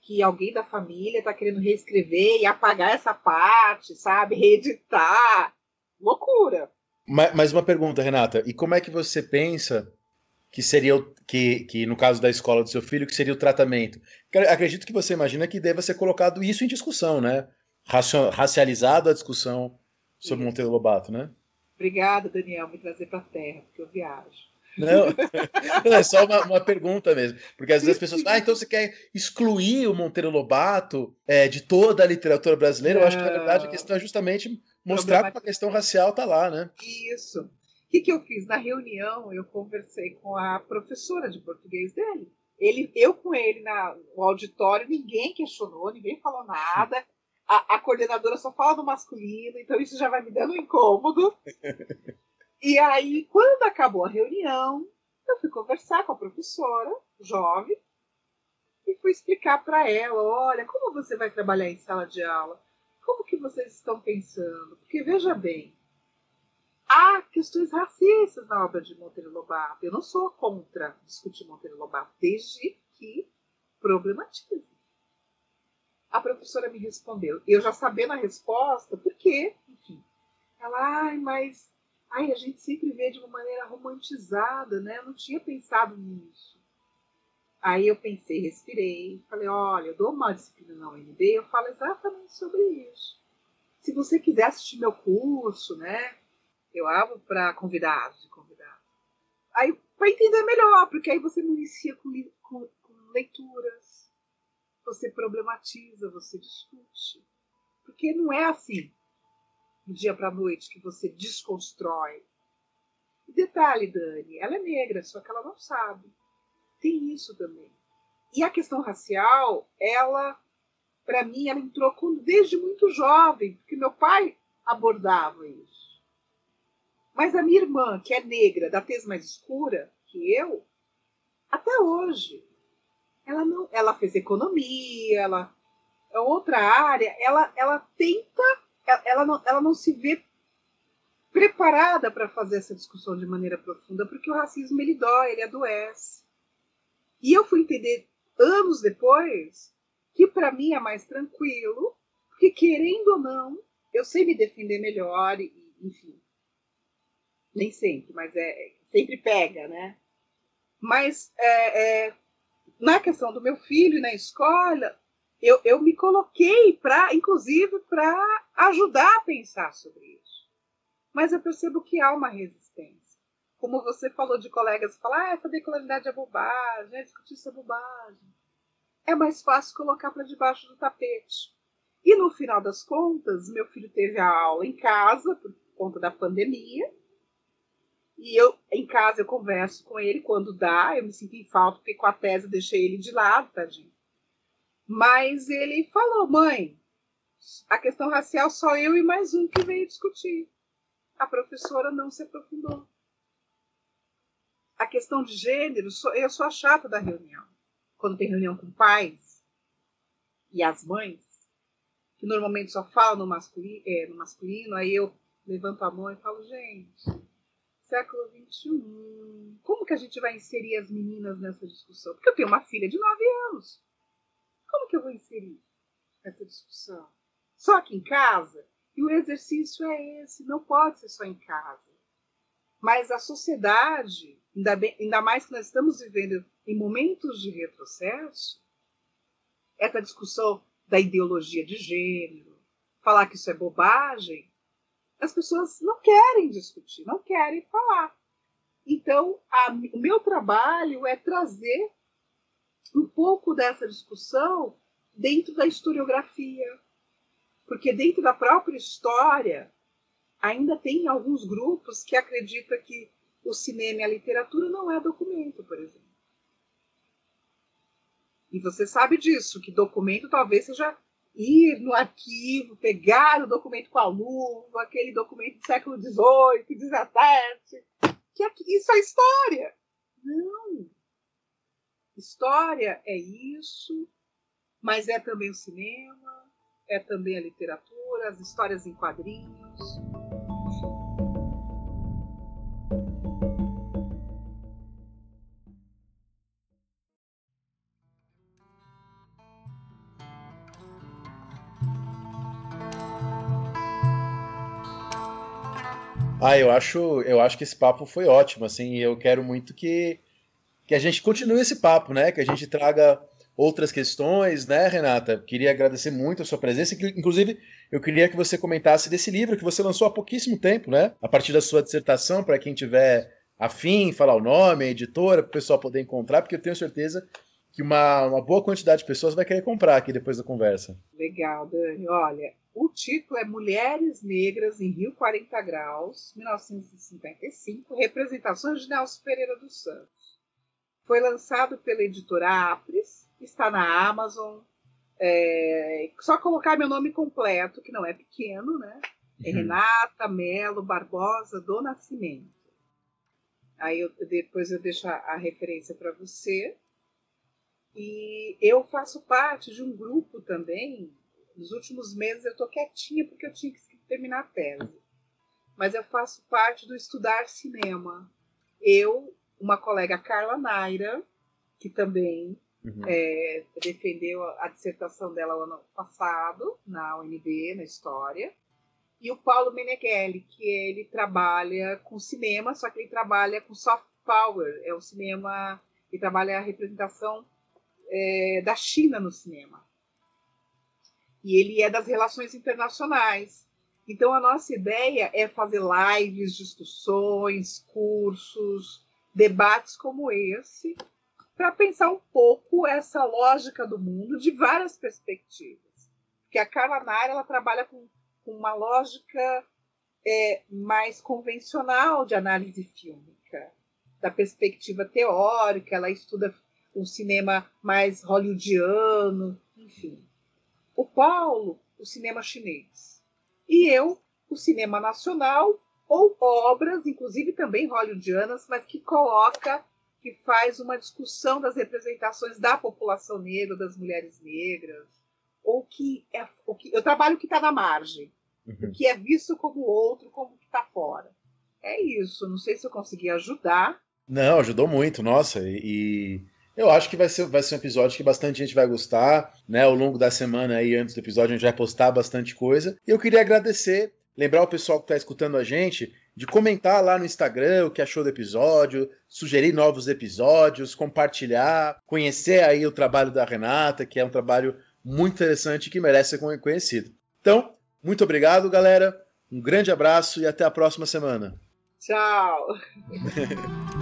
Speaker 3: que alguém da família está querendo reescrever e apagar essa parte, sabe? Reeditar. Loucura.
Speaker 1: Mas uma pergunta, Renata, e como é que você pensa que seria o, que, que no caso da escola do seu filho, que seria o tratamento? Acredito que você imagina que deva ser colocado isso em discussão, né? Racializado a discussão sobre Monteiro Lobato, né?
Speaker 3: Obrigada, Daniel, me trazer para a Terra, porque eu viajo.
Speaker 1: Não, não é só uma, uma, pergunta mesmo. Porque às vezes as pessoas falam, ah, então você quer excluir o Monteiro Lobato é, de toda a literatura brasileira? Não. Eu acho que, na verdade, a questão é justamente mostrar que a questão racial está lá, né?
Speaker 3: Isso. O que, que eu fiz? Na reunião, eu conversei com a professora de português dele. Ele, eu com ele na, no auditório, ninguém questionou, ninguém falou nada. A, a coordenadora só fala do masculino, então isso já vai me dando um incômodo. E aí, quando acabou a reunião, eu fui conversar com a professora, jovem, e fui explicar para ela: olha, como você vai trabalhar em sala de aula? Como que vocês estão pensando? Porque veja bem, há questões racistas na obra de Monteiro Lobato. Eu não sou contra discutir Monteiro Lobato, desde que problematize. A professora me respondeu, eu já sabendo a resposta, porque, enfim, ela, ai, mas ai, a gente sempre vê de uma maneira romantizada, né? Eu não tinha pensado nisso. Aí eu pensei, respirei, falei, olha, eu dou uma disciplina na UNB, eu falo exatamente sobre isso. Se você quiser assistir meu curso, né? Eu abro para convidados e convidados. Aí, para entender melhor, porque aí você me inicia com, com, com leituras, você problematiza, você discute. Porque não é assim do dia para a noite que você desconstrói. E detalhe, Dani, ela é negra, só que ela não sabe. Tem isso também. E a questão racial, ela, para mim, ela entrou desde muito jovem, porque meu pai abordava isso. Mas a minha irmã, que é negra, da tez mais escura que eu, até hoje, ela não, ela fez economia, ela é outra área, ela, ela tenta ela não, ela não se vê preparada para fazer essa discussão de maneira profunda, porque o racismo ele dói, ele adoece. E eu fui entender anos depois que para mim é mais tranquilo, porque querendo ou não, eu sei me defender melhor e, enfim, nem sempre, mas é sempre pega, né? Mas é, é, na questão do meu filho na escola, eu, eu me coloquei para, inclusive, para ajudar a pensar sobre isso. Mas eu percebo que há uma resistência. Como você falou de colegas falar, ah, essa decolaridade é bobagem, é discutir isso é bobagem. É mais fácil colocar para debaixo do tapete. E no final das contas, meu filho teve a aula em casa por conta da pandemia. E eu, em casa, eu converso com ele quando dá. Eu me sinto em falta, porque com a tese eu deixei ele de lado, tadinho. Mas ele falou, mãe, a questão racial só eu e mais um que veio discutir. A professora não se aprofundou. A questão de gênero, eu sou a chata da reunião. Quando tem reunião com pais e as mães, que normalmente só falam no masculino, é, no masculino aí eu levanto a mão e falo, gente, século XXI, como que a gente vai inserir as meninas nessa discussão? Porque eu tenho uma filha de 9 anos. Como que eu vou inserir essa discussão? Só aqui em casa? E o exercício é esse, não pode ser só em casa. Mas a sociedade, ainda, bem, ainda mais que nós estamos vivendo em momentos de retrocesso, essa discussão da ideologia de gênero, falar que isso é bobagem, as pessoas não querem discutir, não querem falar. Então, a, o meu trabalho é trazer um pouco dessa discussão dentro da historiografia. Porque dentro da própria história, ainda tem alguns grupos que acreditam que o cinema e a literatura não é documento, por exemplo. E você sabe disso, que documento talvez seja ir no arquivo, pegar o documento com a luva, aquele documento do século XVIII, XVII, que isso é história. Não. História é isso, mas é também o cinema, é também a literatura, as histórias em quadrinhos.
Speaker 1: Ah, eu acho, eu acho que esse papo foi ótimo, assim, eu quero muito que, que a gente continue esse papo, né? Que a gente traga outras questões, né, Renata? Queria agradecer muito a sua presença. Inclusive, eu queria que você comentasse desse livro que você lançou há pouquíssimo tempo, né? A partir da sua dissertação, para quem tiver afim, falar o nome, a editora, para o pessoal poder encontrar, porque eu tenho certeza que uma, uma boa quantidade de pessoas vai querer comprar aqui depois da conversa.
Speaker 3: Legal, Dani. Olha, o título é Mulheres Negras em Rio 40 Graus, 1955, representações de Nelson Pereira dos Santos. Foi lançado pela editora Apres, está na Amazon. É, só colocar meu nome completo, que não é pequeno, né? É uhum. Renata Melo Barbosa do Nascimento. Aí eu, depois eu deixo a, a referência para você. E eu faço parte de um grupo também nos últimos meses eu estou quietinha porque eu tinha que terminar a tese. Mas eu faço parte do Estudar Cinema. Eu, uma colega Carla Naira, que também uhum. é, defendeu a dissertação dela ano passado na UNB, na História, e o Paulo Meneghelli, que ele trabalha com cinema, só que ele trabalha com soft power, é o cinema, ele trabalha a representação é, da China no cinema e ele é das relações internacionais. Então, a nossa ideia é fazer lives, discussões, cursos, debates como esse, para pensar um pouco essa lógica do mundo de várias perspectivas. Porque a Carla Naira ela trabalha com, com uma lógica é, mais convencional de análise fílmica, da perspectiva teórica, ela estuda o cinema mais hollywoodiano, enfim o Paulo, o cinema chinês, e eu, o cinema nacional, ou obras, inclusive também hollywoodianas, mas que coloca, que faz uma discussão das representações da população negra, das mulheres negras, ou que é o que eu trabalho que está na margem, uhum. o que é visto como outro, como que está fora. É isso. Não sei se eu consegui ajudar.
Speaker 1: Não, ajudou muito, nossa. E, eu acho que vai ser, vai ser um episódio que bastante gente vai gostar, né? Ao longo da semana aí, antes do episódio, a gente vai postar bastante coisa. E eu queria agradecer, lembrar o pessoal que está escutando a gente de comentar lá no Instagram o que achou do episódio, sugerir novos episódios, compartilhar, conhecer aí o trabalho da Renata, que é um trabalho muito interessante e que merece ser conhecido. Então, muito obrigado, galera. Um grande abraço e até a próxima semana.
Speaker 3: Tchau.